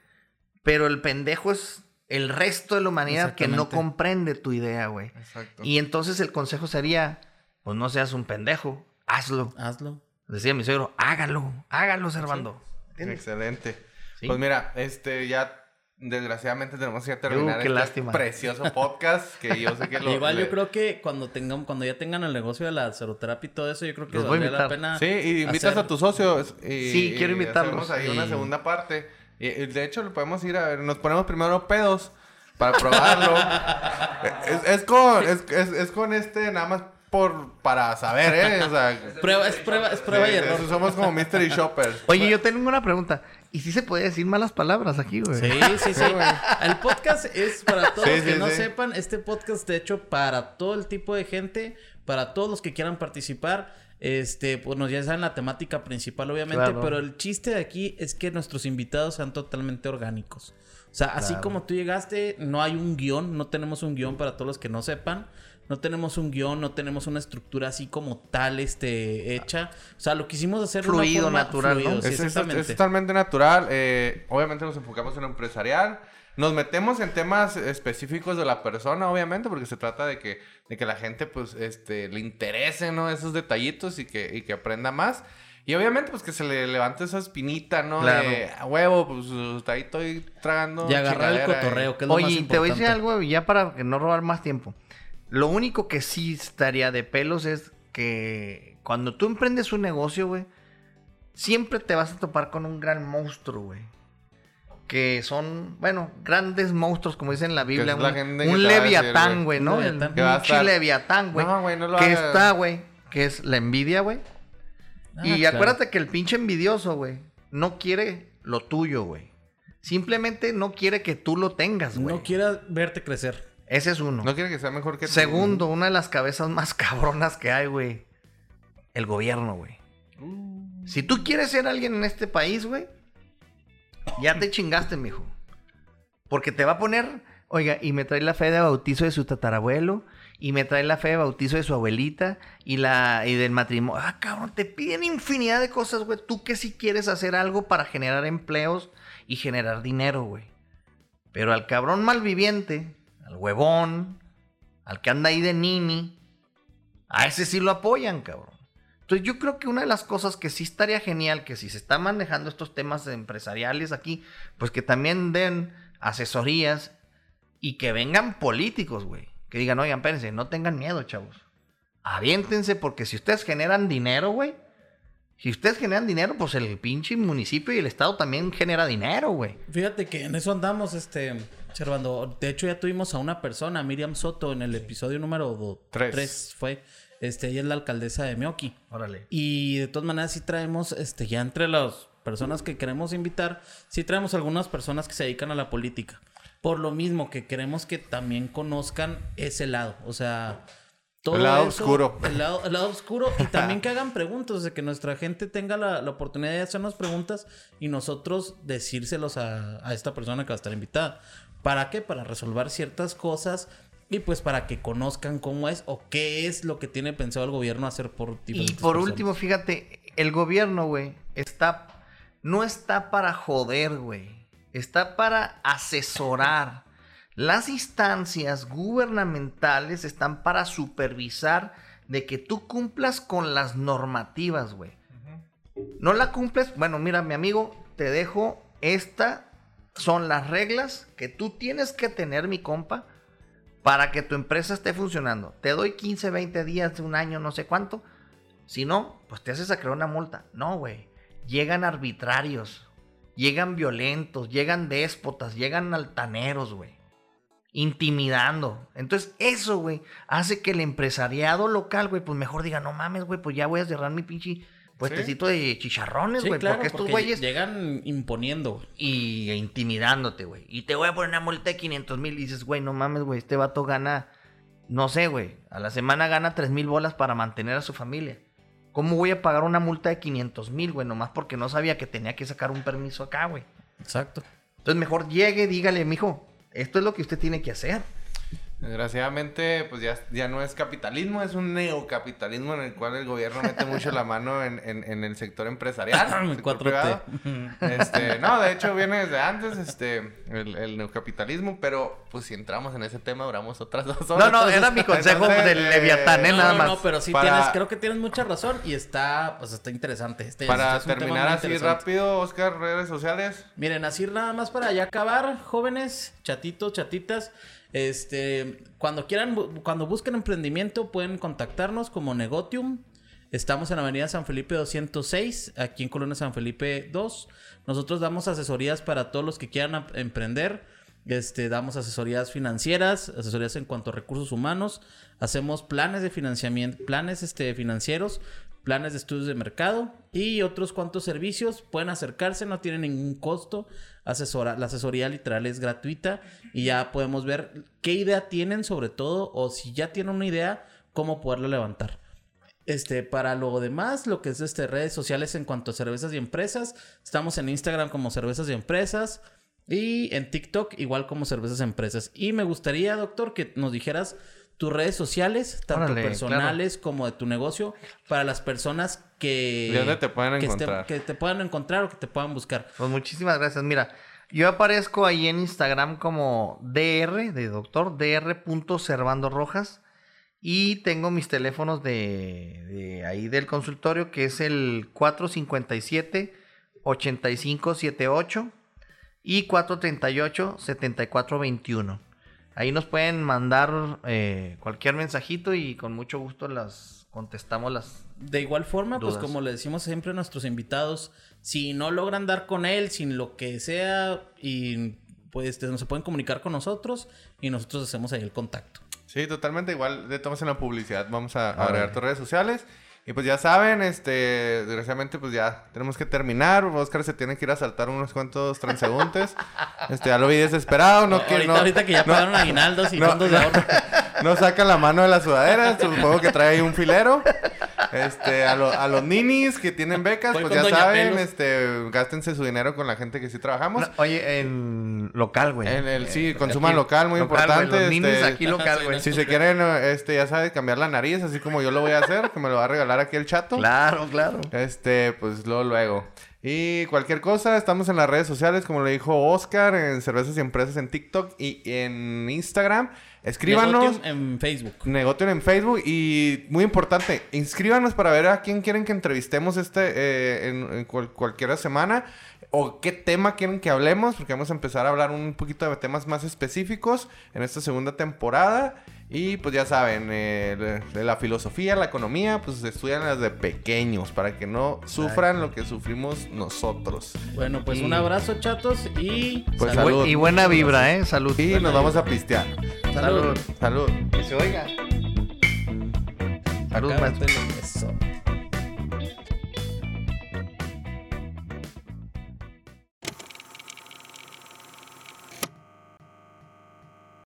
Pero el pendejo es el resto de la humanidad que no comprende tu idea, güey. Exacto. Y entonces el consejo sería, pues no seas un pendejo, hazlo. Hazlo. Decía mi suegro, hágalo, hágalo, Servando. Excelente. Sí. Pues mira, este ya desgraciadamente tenemos que terminar Uh, qué este lástima. precioso podcast que yo sé que lo Igual le- yo creo que cuando tengan, cuando ya tengan el negocio de la ceroterapia y todo eso, yo creo que valdría la pena. Sí, y invitas hacer- a tus socios. Y, Sí, quiero invitarlos. hacemos ahí una segunda parte. Y, y de hecho, lo podemos ir a ver. Nos ponemos primero pedos para probarlo. es, es con, es, es- es con este, nada más por, para saber, ¿eh? O sea, Prueba, es prueba, es prueba sí, y error. Somos como mystery shoppers. Oye, yo tengo una pregunta. ¿Y si se puede decir malas palabras aquí, güey? Sí, sí, sí. El podcast es para todos Sí, los que sí, no sí. sepan. Este podcast, de hecho, para todo el tipo de gente, para todos los que quieran participar. Este, bueno, ya saben la temática principal, obviamente, Claro. pero el chiste de aquí es que nuestros invitados sean totalmente orgánicos. O sea, así Claro. como tú llegaste, no hay un guion, no tenemos un guion para todos los que no sepan. No tenemos un guion, no tenemos una estructura así como tal, este, hecha. O sea, lo quisimos hacer de una Fluido, forma natural, ¿no? fluido, sí, Es, exactamente. es totalmente natural. eh, obviamente nos enfocamos en lo empresarial. Nos metemos en temas específicos de la persona, obviamente, porque se trata de que, de que la gente, pues, este, le interese, ¿no? Esos detallitos y que, y que aprenda más. Y obviamente, pues, que se le levante esa espinita, ¿no? Claro. De, a huevo, pues, ahí estoy tragando Y agarrar el cotorreo, que es lo más Oye, importante. te voy a decir algo, ya para que no robar más tiempo. Lo único que sí estaría de pelos es que cuando tú emprendes un negocio, güey, siempre te vas a topar con un gran monstruo, güey. Que son, bueno, grandes monstruos, como dice en la Biblia. es la un leviatán, güey. ¿no? Un El pinche leviatán, güey. No, güey, no lo que hagas. está, güey, que es la envidia, güey. Ah, y claro. acuérdate que el pinche envidioso, güey, no quiere lo tuyo, güey. Simplemente no quiere que tú lo tengas, güey. No quiera verte crecer. Ese es uno. No quiere que sea mejor que tú. Segundo, una de las cabezas más cabronas que hay, güey. El gobierno, güey. Si tú quieres ser alguien en este país, güey, ya te chingaste, mijo. Porque te va a poner, oiga, y me trae la fe de bautizo de su tatarabuelo, y me trae la fe de bautizo de su abuelita, y la y del matrimonio. Ah, cabrón, te piden infinidad de cosas, güey. Tú que si quieres hacer algo para generar empleos y generar dinero, güey. Pero al cabrón malviviente, al huevón, al que anda ahí de nini, a ese sí lo apoyan, cabrón. Entonces yo creo que una de las cosas que sí estaría genial, que si se están manejando estos temas empresariales aquí, pues que también den asesorías y que vengan políticos, güey. Que digan, oigan, espérense, no tengan miedo, chavos. Aviéntense porque si ustedes generan dinero, güey. Si ustedes generan dinero, pues el pinche municipio y el estado también genera dinero, güey. Fíjate que en eso andamos, este, observando. De hecho, ya tuvimos a una persona, Miriam Soto, en el episodio número Tres. 3 fue. Este, ella es la alcaldesa de Meoki. Órale. Y de todas maneras sí traemos, este, ya entre las personas que queremos invitar, sí traemos algunas personas que se dedican a la política. Por lo mismo que queremos que también conozcan ese lado. O sea, todo El lado eso- oscuro. El lado, el lado oscuro. Y también que hagan preguntas. De que nuestra gente tenga la, la oportunidad de hacernos preguntas y nosotros decírselos a, a esta persona que va a estar invitada. ¿Para qué? Para resolver ciertas cosas. Y pues para que conozcan cómo es o qué es lo que tiene pensado el gobierno hacer por Y diferentes por personas. último, fíjate, el gobierno, güey, está. No está para joder, güey. Está para asesorar. Las instancias gubernamentales están para supervisar de que tú cumplas con las normativas, güey. No la cumples, bueno, mira, mi amigo, te dejo esta son las reglas que tú tienes que tener, mi compa, para que tu empresa esté funcionando. Te doy 15, 20 días, un año, no sé cuánto. Si no, pues te haces a crear una multa. No, güey. Llegan arbitrarios, llegan violentos, llegan déspotas, llegan altaneros, güey. Intimidando. Entonces, eso, güey, hace que el empresariado local, güey, pues mejor diga, no mames, güey, pues ya voy a cerrar mi pinche puestecito de chicharrones, Sí, güey. claro, porque estos porque güeyes llegan imponiendo. güey. y intimidándote, güey. Y te voy a poner una multa de 500 mil. Y dices, güey, no mames, güey, este vato gana, no sé, güey, a la semana gana 3 mil bolas para mantener a su familia. ¿Cómo voy a pagar una multa de 500 mil, güey? Nomás porque no sabía que tenía que sacar un permiso acá, güey. Exacto. Entonces mejor llegue, dígale, mijo, esto es lo que usted tiene que hacer. Desgraciadamente, pues ya, ya no es capitalismo, es un neocapitalismo en el cual el gobierno mete mucho la mano en, en, en el sector empresarial. El sector 4T. privado. Este, no, de hecho viene desde antes, este, el, el neocapitalismo, pero pues si entramos en ese tema duramos otras dos horas. No, no, era mi consejo Entonces, del Leviatán, ¿eh? Nada no, más. no, pero sí Para- tienes, creo que tienes mucha razón y está, pues está interesante. Este, Para este es terminar así rápido, Oscar, redes sociales. Miren, así nada más para ya acabar, jóvenes, chatitos, chatitas. Este, cuando quieran, cuando busquen emprendimiento, pueden contactarnos como Negotium. Estamos en Avenida San Felipe 206, aquí en Colonia San Felipe 2. Nosotros damos asesorías para todos los que quieran emprender. Este, damos asesorías financieras, asesorías en cuanto a recursos humanos. Hacemos planes de financiamiento, planes este, financieros, planes de estudios de mercado y otros cuantos servicios. Pueden acercarse, no tienen ningún costo. Asesora, la asesoría literal es gratuita y ya podemos ver qué idea tienen sobre todo o si ya tienen una idea, cómo poderla levantar. Este, para lo demás, lo que es este, redes sociales en cuanto a cervezas y empresas, estamos en Instagram como cervezas y empresas y en TikTok igual como cervezas y empresas. Y me gustaría, doctor, que nos dijeras tus redes sociales, tanto Órale, personales como de tu negocio, para las personas que... ¿De dónde te pueden que, encontrar? que te puedan encontrar o que te puedan buscar. Pues muchísimas gracias. Mira, yo aparezco ahí en Instagram como DR, de doctor, dr.servando rojas. Y tengo mis teléfonos de, de ahí del consultorio, que es el 457-8578 y 438-7421. Ahí nos pueden mandar eh, cualquier mensajito y con mucho gusto las contestamos las... De igual forma, pues como le decimos siempre a nuestros invitados, si no logran dar con él, sin lo que sea, y pues este, no se pueden comunicar con nosotros y nosotros hacemos ahí el contacto. Sí, totalmente igual. De tomas en la publicidad. Vamos a Órale. agregar tus redes sociales. Y pues ya saben, este, desgraciadamente pues ya tenemos que terminar. Oscar se tiene que ir a saltar unos cuantos transeúntes. este, ya lo vi desesperado. No, que, ahorita, no, ahorita que ya no- pagaron aguinaldos y no, fondos de ahorro. no saca la mano de la sudadera. Supongo que trae ahí un filero. Este, a, lo- a los ninis que tienen becas, pues ya Doña saben, Pelos. este, gástense su dinero con la gente que sí trabajamos. No, oye, en local, güey. En el, sí, Eh, consuman aquí- local, muy importante. los ninis este, aquí local, güey. Si se quieren, este, ya sabes, cambiar la nariz, así como yo lo voy a hacer, que me lo va a regalar aquí el chato. Claro, claro. Este, pues luego, luego. Y cualquier cosa, estamos en las redes sociales, como le dijo Oscar, en Cervezas y Empresas en TikTok y en Instagram. Escríbanos. Negotium en Facebook. Negotium en Facebook y muy importante, inscríbanos para ver a quién quieren que entrevistemos este eh, en, en cual- cualquier semana o qué tema quieren que hablemos, porque vamos a empezar a hablar un poquito de temas más específicos en esta segunda temporada. Y pues ya saben, eh, de- la filosofía, la economía, pues estudian desde pequeños para que no sufran lo que sufrimos nosotros. Bueno, pues Y- un abrazo, chatos, y Pues, salud. Y buena vibra, ¿eh? Salud. Y nos vamos a pistear. Salud. Salud. Salud. Que se oiga. Salud, Acá, maestro. Eso.